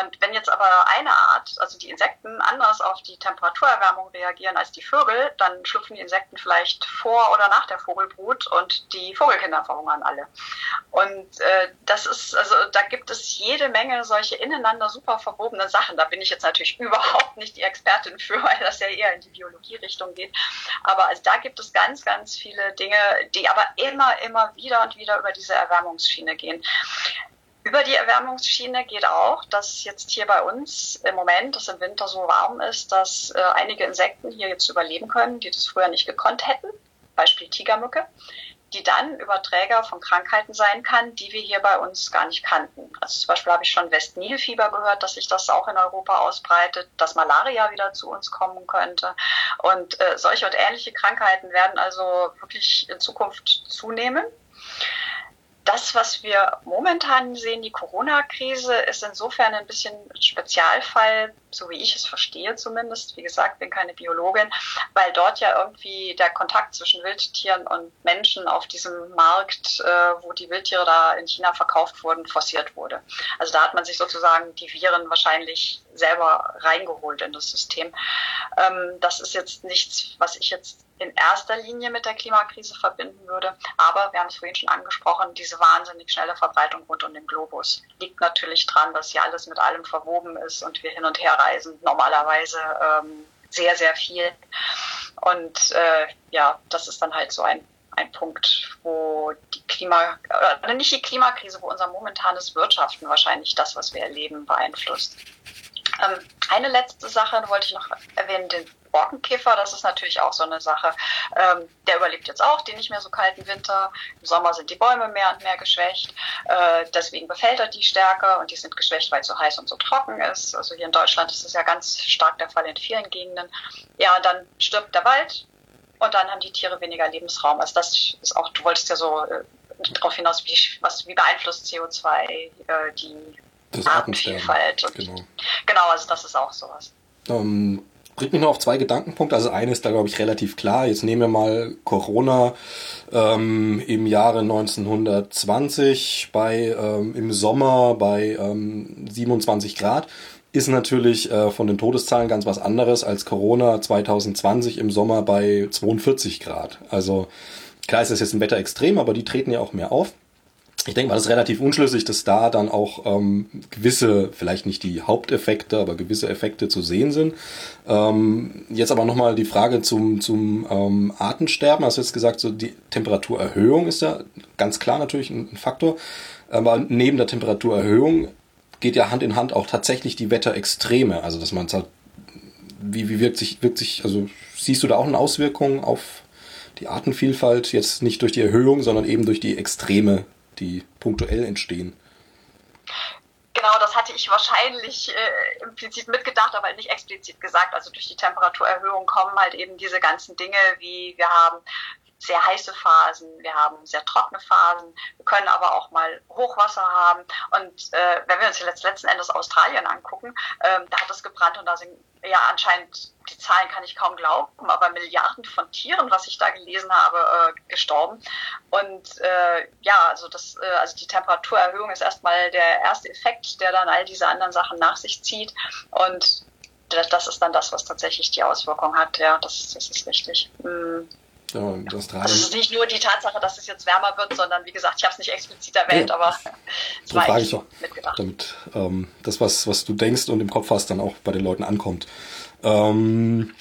Und wenn jetzt aber eine Art, also die Insekten, anders auf die Temperaturerwärmung reagieren als die Vögel, dann schlüpfen die Insekten vielleicht vor oder nach der Vogelbrut und die Vogelkinder verhungern alle. Und äh, das ist, also da gibt es jede Menge solche ineinander super verwobene Sachen. Da bin ich jetzt natürlich überhaupt nicht die Expertin für, weil das ja eher in die Biologie-Richtung geht. Aber also da gibt es ganz, ganz viele Dinge, die aber immer, immer wieder und wieder über diese Erwärmungsschiene gehen. Über die Erwärmungsschiene geht auch, dass jetzt hier bei uns im Moment, dass im Winter so warm ist, dass äh, einige Insekten hier jetzt überleben können, die das früher nicht gekonnt hätten. Beispiel Tigermücke die dann Überträger von Krankheiten sein kann, die wir hier bei uns gar nicht kannten. Also zum Beispiel habe ich schon Westnilfieber gehört, dass sich das auch in Europa ausbreitet, dass Malaria wieder zu uns kommen könnte. Und äh, solche und ähnliche Krankheiten werden also wirklich in Zukunft zunehmen das, was wir momentan sehen, die Corona-Krise, ist insofern ein bisschen Spezialfall, so wie ich es verstehe zumindest. Wie gesagt, bin keine Biologin, weil dort ja irgendwie der Kontakt zwischen Wildtieren und Menschen auf diesem Markt, äh, wo die Wildtiere da in China verkauft wurden, forciert wurde. Also da hat man sich sozusagen die Viren wahrscheinlich selber reingeholt in das System. Ähm, das ist jetzt nichts, was ich jetzt in erster Linie mit der Klimakrise verbinden würde. Aber wir haben es vorhin schon angesprochen, diese wahnsinnig schnelle Verbreitung rund um den Globus liegt natürlich dran, dass hier alles mit allem verwoben ist und wir hin und her reisen, normalerweise ähm, sehr, sehr viel. Und äh, ja, das ist dann halt so ein, ein Punkt, wo die Klima, äh, nicht die Klimakrise, wo unser momentanes Wirtschaften wahrscheinlich das, was wir erleben, beeinflusst. Ähm, eine letzte Sache wollte ich noch erwähnen, den Borkenkäfer, das ist natürlich auch so eine Sache. Ähm, der überlebt jetzt auch den nicht mehr so kalten Winter. Im Sommer sind die Bäume mehr und mehr geschwächt. Äh, deswegen befällt er die stärker und die sind geschwächt, weil es so heiß und so trocken ist. Also hier in Deutschland ist das ja ganz stark der Fall in vielen Gegenden. Ja, dann stirbt der Wald und dann haben die Tiere weniger Lebensraum. Also das ist auch, du wolltest ja so äh, darauf hinaus, wie, was, wie beeinflusst CO2 äh, die das Artenvielfalt. Genau. genau, also das ist auch sowas. Ähm, bringt mich noch auf zwei Gedankenpunkte. Also eine ist da, glaube ich, relativ klar. Jetzt nehmen wir mal Corona ähm, im Jahre 1920 bei ähm, im Sommer bei ähm, 27 Grad. Ist natürlich äh, von den Todeszahlen ganz was anderes als Corona 2020 im Sommer bei 42 Grad. Also klar ist das jetzt ein Wetterextrem, aber die treten ja auch mehr auf ich denke mal, das ist relativ unschlüssig, dass da dann auch ähm, gewisse, vielleicht nicht die Haupteffekte, aber gewisse Effekte zu sehen sind. Ähm, jetzt aber nochmal die Frage zum, zum ähm, Artensterben. Hast du jetzt gesagt, so die Temperaturerhöhung ist ja ganz klar natürlich ein, ein Faktor. Aber neben der Temperaturerhöhung geht ja Hand in Hand auch tatsächlich die Wetterextreme. Also dass man halt, wie, wie wirkt sich, wirkt sich, also siehst du da auch eine Auswirkung auf die Artenvielfalt, jetzt nicht durch die Erhöhung, sondern eben durch die Extreme die punktuell entstehen. Genau, das hatte ich wahrscheinlich äh, implizit mitgedacht, aber nicht explizit gesagt. Also durch die Temperaturerhöhung kommen halt eben diese ganzen Dinge, wie wir haben sehr heiße Phasen, wir haben sehr trockene Phasen, wir können aber auch mal Hochwasser haben. Und äh, wenn wir uns jetzt letzten Endes Australien angucken, äh, da hat es gebrannt und da sind ja anscheinend, die Zahlen kann ich kaum glauben, aber Milliarden von Tieren, was ich da gelesen habe, äh, gestorben. Und äh, ja, also das, äh, also die Temperaturerhöhung ist erstmal der erste Effekt, der dann all diese anderen Sachen nach sich zieht. Und das ist dann das, was tatsächlich die Auswirkung hat. Ja, das, das ist richtig. Mhm. Ja, also es ist nicht nur die Tatsache, dass es jetzt wärmer wird, sondern wie gesagt, ich habe es nicht explizit erwähnt, ja. aber so frage ich auch, mitgedacht. damit ähm, das, was, was du denkst und im Kopf hast, dann auch bei den Leuten ankommt. Ähm,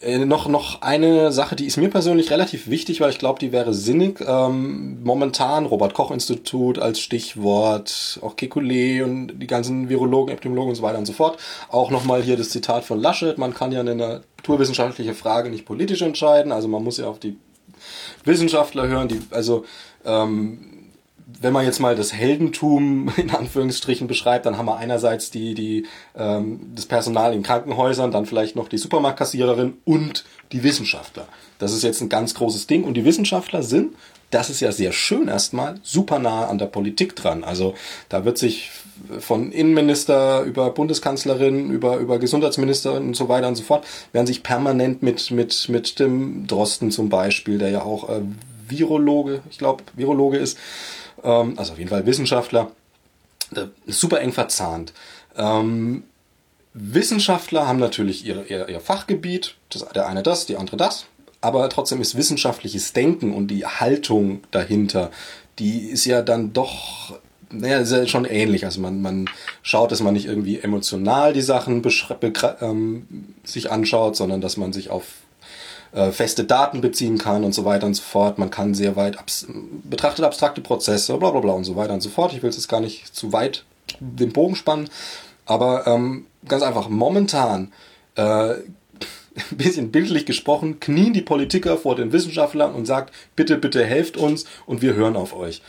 äh, noch, noch eine Sache, die ist mir persönlich relativ wichtig, weil ich glaube, die wäre sinnig. Ähm, momentan Robert-Koch-Institut als Stichwort, auch Kekulé und die ganzen Virologen, Epidemiologen und so weiter und so fort. Auch nochmal hier das Zitat von Laschet, man kann ja eine naturwissenschaftliche Frage nicht politisch entscheiden, also man muss ja auf die Wissenschaftler hören, die, also ähm, wenn man jetzt mal das Heldentum in Anführungsstrichen beschreibt, dann haben wir einerseits die, die, ähm, das Personal in Krankenhäusern, dann vielleicht noch die Supermarktkassiererin und die Wissenschaftler. Das ist jetzt ein ganz großes Ding. Und die Wissenschaftler sind, das ist ja sehr schön erstmal, super nah an der Politik dran. Also da wird sich von Innenminister über Bundeskanzlerin, über, über Gesundheitsminister und so weiter und so fort, werden sich permanent mit, mit, mit dem Drosten zum Beispiel, der ja auch äh, Virologe, ich glaube, Virologe ist, ähm, also auf jeden Fall Wissenschaftler, äh, super eng verzahnt. Ähm, Wissenschaftler haben natürlich ihr, ihr, ihr Fachgebiet, das, der eine das, die andere das, aber trotzdem ist wissenschaftliches Denken und die Haltung dahinter, die ist ja dann doch, naja, ist ja schon ähnlich. Also man, man schaut, dass man nicht irgendwie emotional die Sachen ähm, sich anschaut, sondern dass man sich auf äh, feste Daten beziehen kann und so weiter und so fort. Man kann sehr weit abs betrachtet abstrakte Prozesse, bla bla bla und so weiter und so fort. Ich will jetzt gar nicht zu weit den Bogen spannen, aber ähm, ganz einfach, momentan äh, ein bisschen bildlich gesprochen, knien die Politiker vor den Wissenschaftlern und sagt, bitte, bitte helft uns und wir hören auf euch.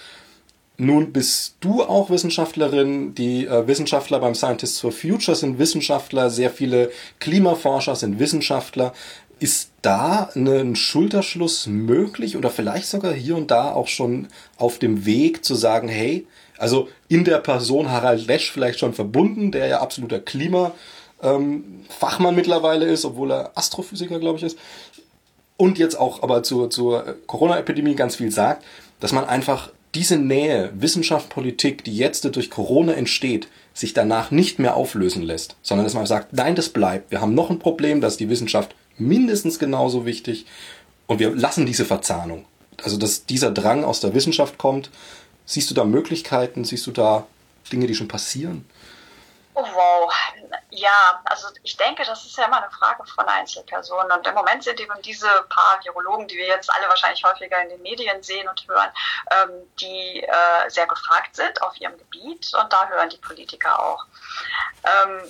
Nun bist du auch Wissenschaftlerin. Die äh, Wissenschaftler beim Scientists for Future sind Wissenschaftler. Sehr viele Klimaforscher sind Wissenschaftler. Ist da ein Schulterschluss möglich oder vielleicht sogar hier und da auch schon auf dem Weg zu sagen, hey, also in der Person Harald Lesch vielleicht schon verbunden, der ja absoluter Klimafachmann ähm, mittlerweile ist, obwohl er Astrophysiker, glaube ich, ist. Und jetzt auch aber zur, zur Corona-Epidemie ganz viel sagt, dass man einfach diese Nähe Wissenschaft, Politik, die jetzt durch Corona entsteht, sich danach nicht mehr auflösen lässt, sondern dass man sagt, nein, das bleibt. Wir haben noch ein Problem, dass die Wissenschaft mindestens genauso wichtig. Und wir lassen diese Verzahnung. Also, dass dieser Drang aus der Wissenschaft kommt. Siehst du da Möglichkeiten? Siehst du da Dinge, die schon passieren? Oh, wow. Ja, also ich denke, das ist ja immer eine Frage von Einzelpersonen. Und im Moment sind eben diese paar Virologen, die wir jetzt alle wahrscheinlich häufiger in den Medien sehen und hören, ähm, die äh, sehr gefragt sind auf ihrem Gebiet. Und da hören die Politiker auch. Ähm,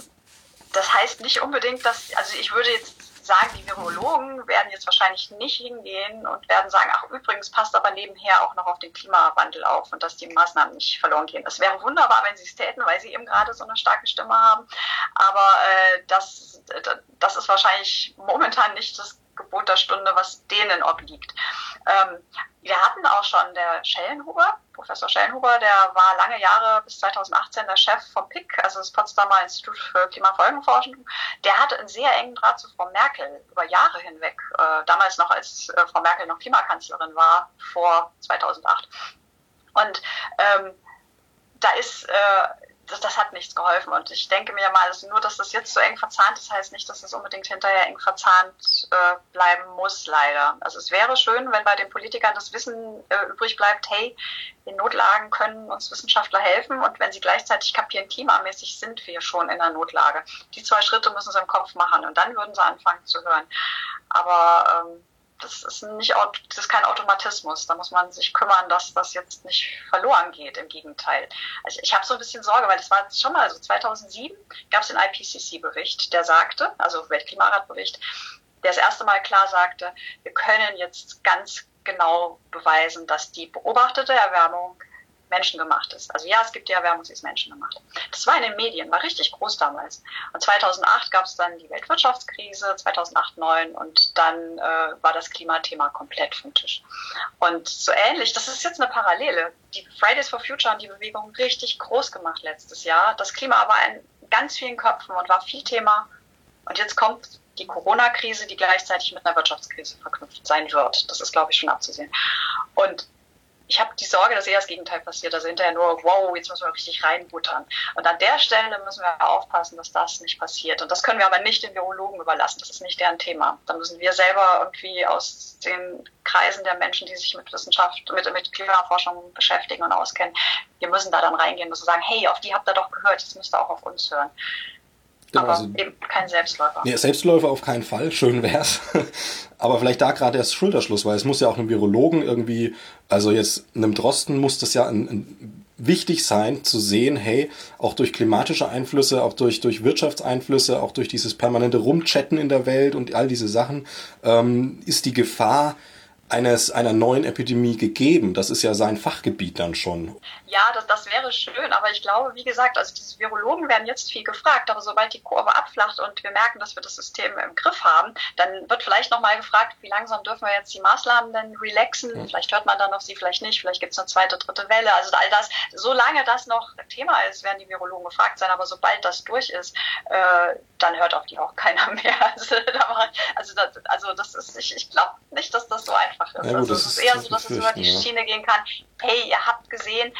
das heißt nicht unbedingt, dass, also ich würde jetzt sagen, die Virologen werden jetzt wahrscheinlich nicht hingehen und werden sagen, ach übrigens passt aber nebenher auch noch auf den Klimawandel auf und dass die Maßnahmen nicht verloren gehen. Es wäre wunderbar, wenn sie es täten, weil sie eben gerade so eine starke Stimme haben. Aber äh, das, das ist wahrscheinlich momentan nicht das Gebot der Stunde, was denen obliegt. Ähm, wir hatten auch schon der Schellenhuber, Professor Schellenhuber, der war lange Jahre bis 2018 der Chef vom PIC, also das Potsdamer Institut für Klimafolgenforschung. Der hatte einen sehr engen Draht zu Frau Merkel über Jahre hinweg, äh, damals noch als äh, Frau Merkel noch Klimakanzlerin war, vor 2008. Und ähm, da ist äh, das, das hat nichts geholfen. Und ich denke mir mal, dass nur, dass das jetzt so eng verzahnt ist, heißt nicht, dass es unbedingt hinterher eng verzahnt äh, bleiben muss, leider. Also es wäre schön, wenn bei den Politikern das Wissen äh, übrig bleibt, hey, in Notlagen können uns Wissenschaftler helfen und wenn sie gleichzeitig kapieren, klimamäßig sind wir schon in einer Notlage. Die zwei Schritte müssen sie im Kopf machen und dann würden sie anfangen zu hören. Aber ähm, das ist nicht, das ist kein Automatismus. Da muss man sich kümmern, dass das jetzt nicht verloren geht. Im Gegenteil. Also ich habe so ein bisschen Sorge, weil das war schon mal so 2007 gab es den IPCC-Bericht, der sagte, also Weltklimaratbericht, der das erste Mal klar sagte, wir können jetzt ganz genau beweisen, dass die beobachtete Erwärmung menschengemacht ist. Also ja, es gibt die Erwärmung, sie ist menschengemacht. Das war in den Medien, war richtig groß damals. Und 2008 gab es dann die Weltwirtschaftskrise, 2008, 2009 und dann äh, war das Klimathema komplett vom Tisch. Und so ähnlich, das ist jetzt eine Parallele. Die Fridays for Future haben die Bewegung richtig groß gemacht letztes Jahr. Das Klima war in ganz vielen Köpfen und war viel Thema. Und jetzt kommt die Corona-Krise, die gleichzeitig mit einer Wirtschaftskrise verknüpft sein wird. Das ist, glaube ich, schon abzusehen. Und ich habe die Sorge, dass eher das Gegenteil passiert. Also hinterher nur, wow, jetzt müssen wir richtig reinbuttern. Und an der Stelle müssen wir aufpassen, dass das nicht passiert. Und das können wir aber nicht den Virologen überlassen. Das ist nicht deren Thema. Da müssen wir selber irgendwie aus den Kreisen der Menschen, die sich mit Wissenschaft, mit, mit Klimaforschung beschäftigen und auskennen, wir müssen da dann reingehen und sagen, hey, auf die habt ihr doch gehört, jetzt müsst ihr auch auf uns hören. Genau, aber also, eben kein Selbstläufer. Nee, Selbstläufer auf keinen Fall, schön wär's. aber vielleicht da gerade erst Schulterschluss, weil es muss ja auch einem Virologen irgendwie, also jetzt einem Drosten muss das ja ein, ein, wichtig sein zu sehen, hey, auch durch klimatische Einflüsse, auch durch, durch Wirtschaftseinflüsse, auch durch dieses permanente Rumchatten in der Welt und all diese Sachen, ähm, ist die Gefahr, eines, einer neuen Epidemie gegeben. Das ist ja sein Fachgebiet dann schon. Ja, das, das wäre schön, aber ich glaube, wie gesagt, also diese Virologen werden jetzt viel gefragt, aber sobald die Kurve abflacht und wir merken, dass wir das System im Griff haben, dann wird vielleicht nochmal gefragt, wie langsam dürfen wir jetzt die Maßnahmen denn relaxen? Mhm. Vielleicht hört man dann auf sie, vielleicht nicht, vielleicht gibt es eine zweite, dritte Welle. Also all das, solange das noch Thema ist, werden die Virologen gefragt sein, aber sobald das durch ist, äh, dann hört auf die auch keiner mehr. Also, also, das, also das ist, ich, ich glaube nicht, dass das so einfach einfach ist. Ja, gut, also es ist eher so, dass es über die Schiene gehen kann, hey, ihr habt gesehen,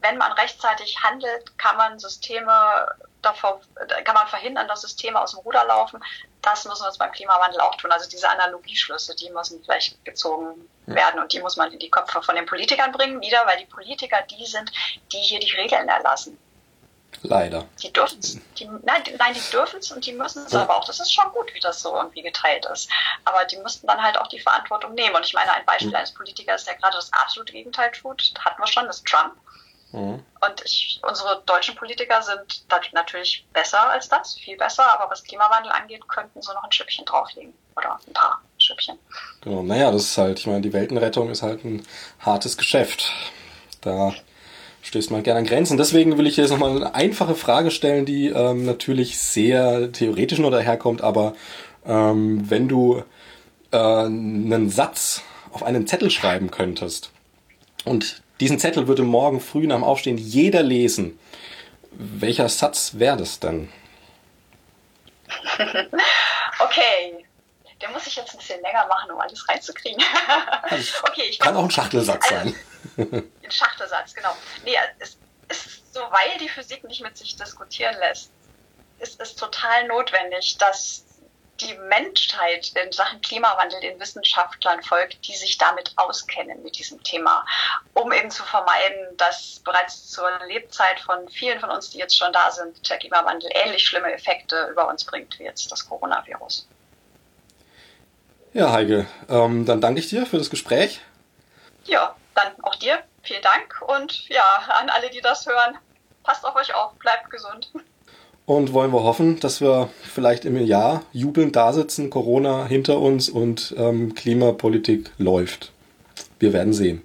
wenn man rechtzeitig handelt, kann man Systeme davor, kann man verhindern, dass Systeme aus dem Ruder laufen. Das müssen wir uns beim Klimawandel auch tun. Also diese Analogieschlüsse, die müssen vielleicht gezogen werden und die muss man in die Köpfe von den Politikern bringen, wieder, weil die Politiker die sind, die hier die Regeln erlassen. Leider. Die dürfen es. Nein, die, nein, die dürfen es und die müssen es ja. aber auch. Das ist schon gut, wie das so irgendwie geteilt ist. Aber die müssten dann halt auch die Verantwortung nehmen. Und ich meine, ein Beispiel mhm. eines Politikers, der gerade das absolute Gegenteil tut, hatten wir schon, das ist Trump. Mhm. Und ich, unsere deutschen Politiker sind natürlich besser als das, viel besser, aber was Klimawandel angeht, könnten sie noch ein Schüppchen drauflegen. Oder ein paar Schüppchen. Genau, naja, das ist halt, ich meine, die Weltenrettung ist halt ein hartes Geschäft. Da stößt man gerne an Grenzen. Deswegen will ich jetzt nochmal eine einfache Frage stellen, die ähm, natürlich sehr theoretisch nur daherkommt, aber ähm, wenn du äh, einen Satz auf einen Zettel schreiben könntest und diesen Zettel würde morgen früh nach dem Aufstehen jeder lesen, welcher Satz wäre das denn? okay, der muss ich jetzt ein bisschen länger machen, um alles reinzukriegen. okay, ich Kann auch ein Schachtelsatz also, sein. ein Schachtelsatz, genau. Nee, es ist so, weil die Physik nicht mit sich diskutieren lässt, ist es total notwendig, dass die Menschheit in Sachen Klimawandel den Wissenschaftlern folgt, die sich damit auskennen mit diesem Thema, um eben zu vermeiden, dass bereits zur Lebzeit von vielen von uns, die jetzt schon da sind, der Klimawandel ähnlich schlimme Effekte über uns bringt wie jetzt das Coronavirus. Ja, Heike, ähm, dann danke ich dir für das Gespräch. Ja, dann auch dir. Vielen Dank und ja, an alle, die das hören, passt auf euch auf, bleibt gesund. Und wollen wir hoffen, dass wir vielleicht im Jahr jubelnd da sitzen, Corona hinter uns und ähm, Klimapolitik läuft. Wir werden sehen.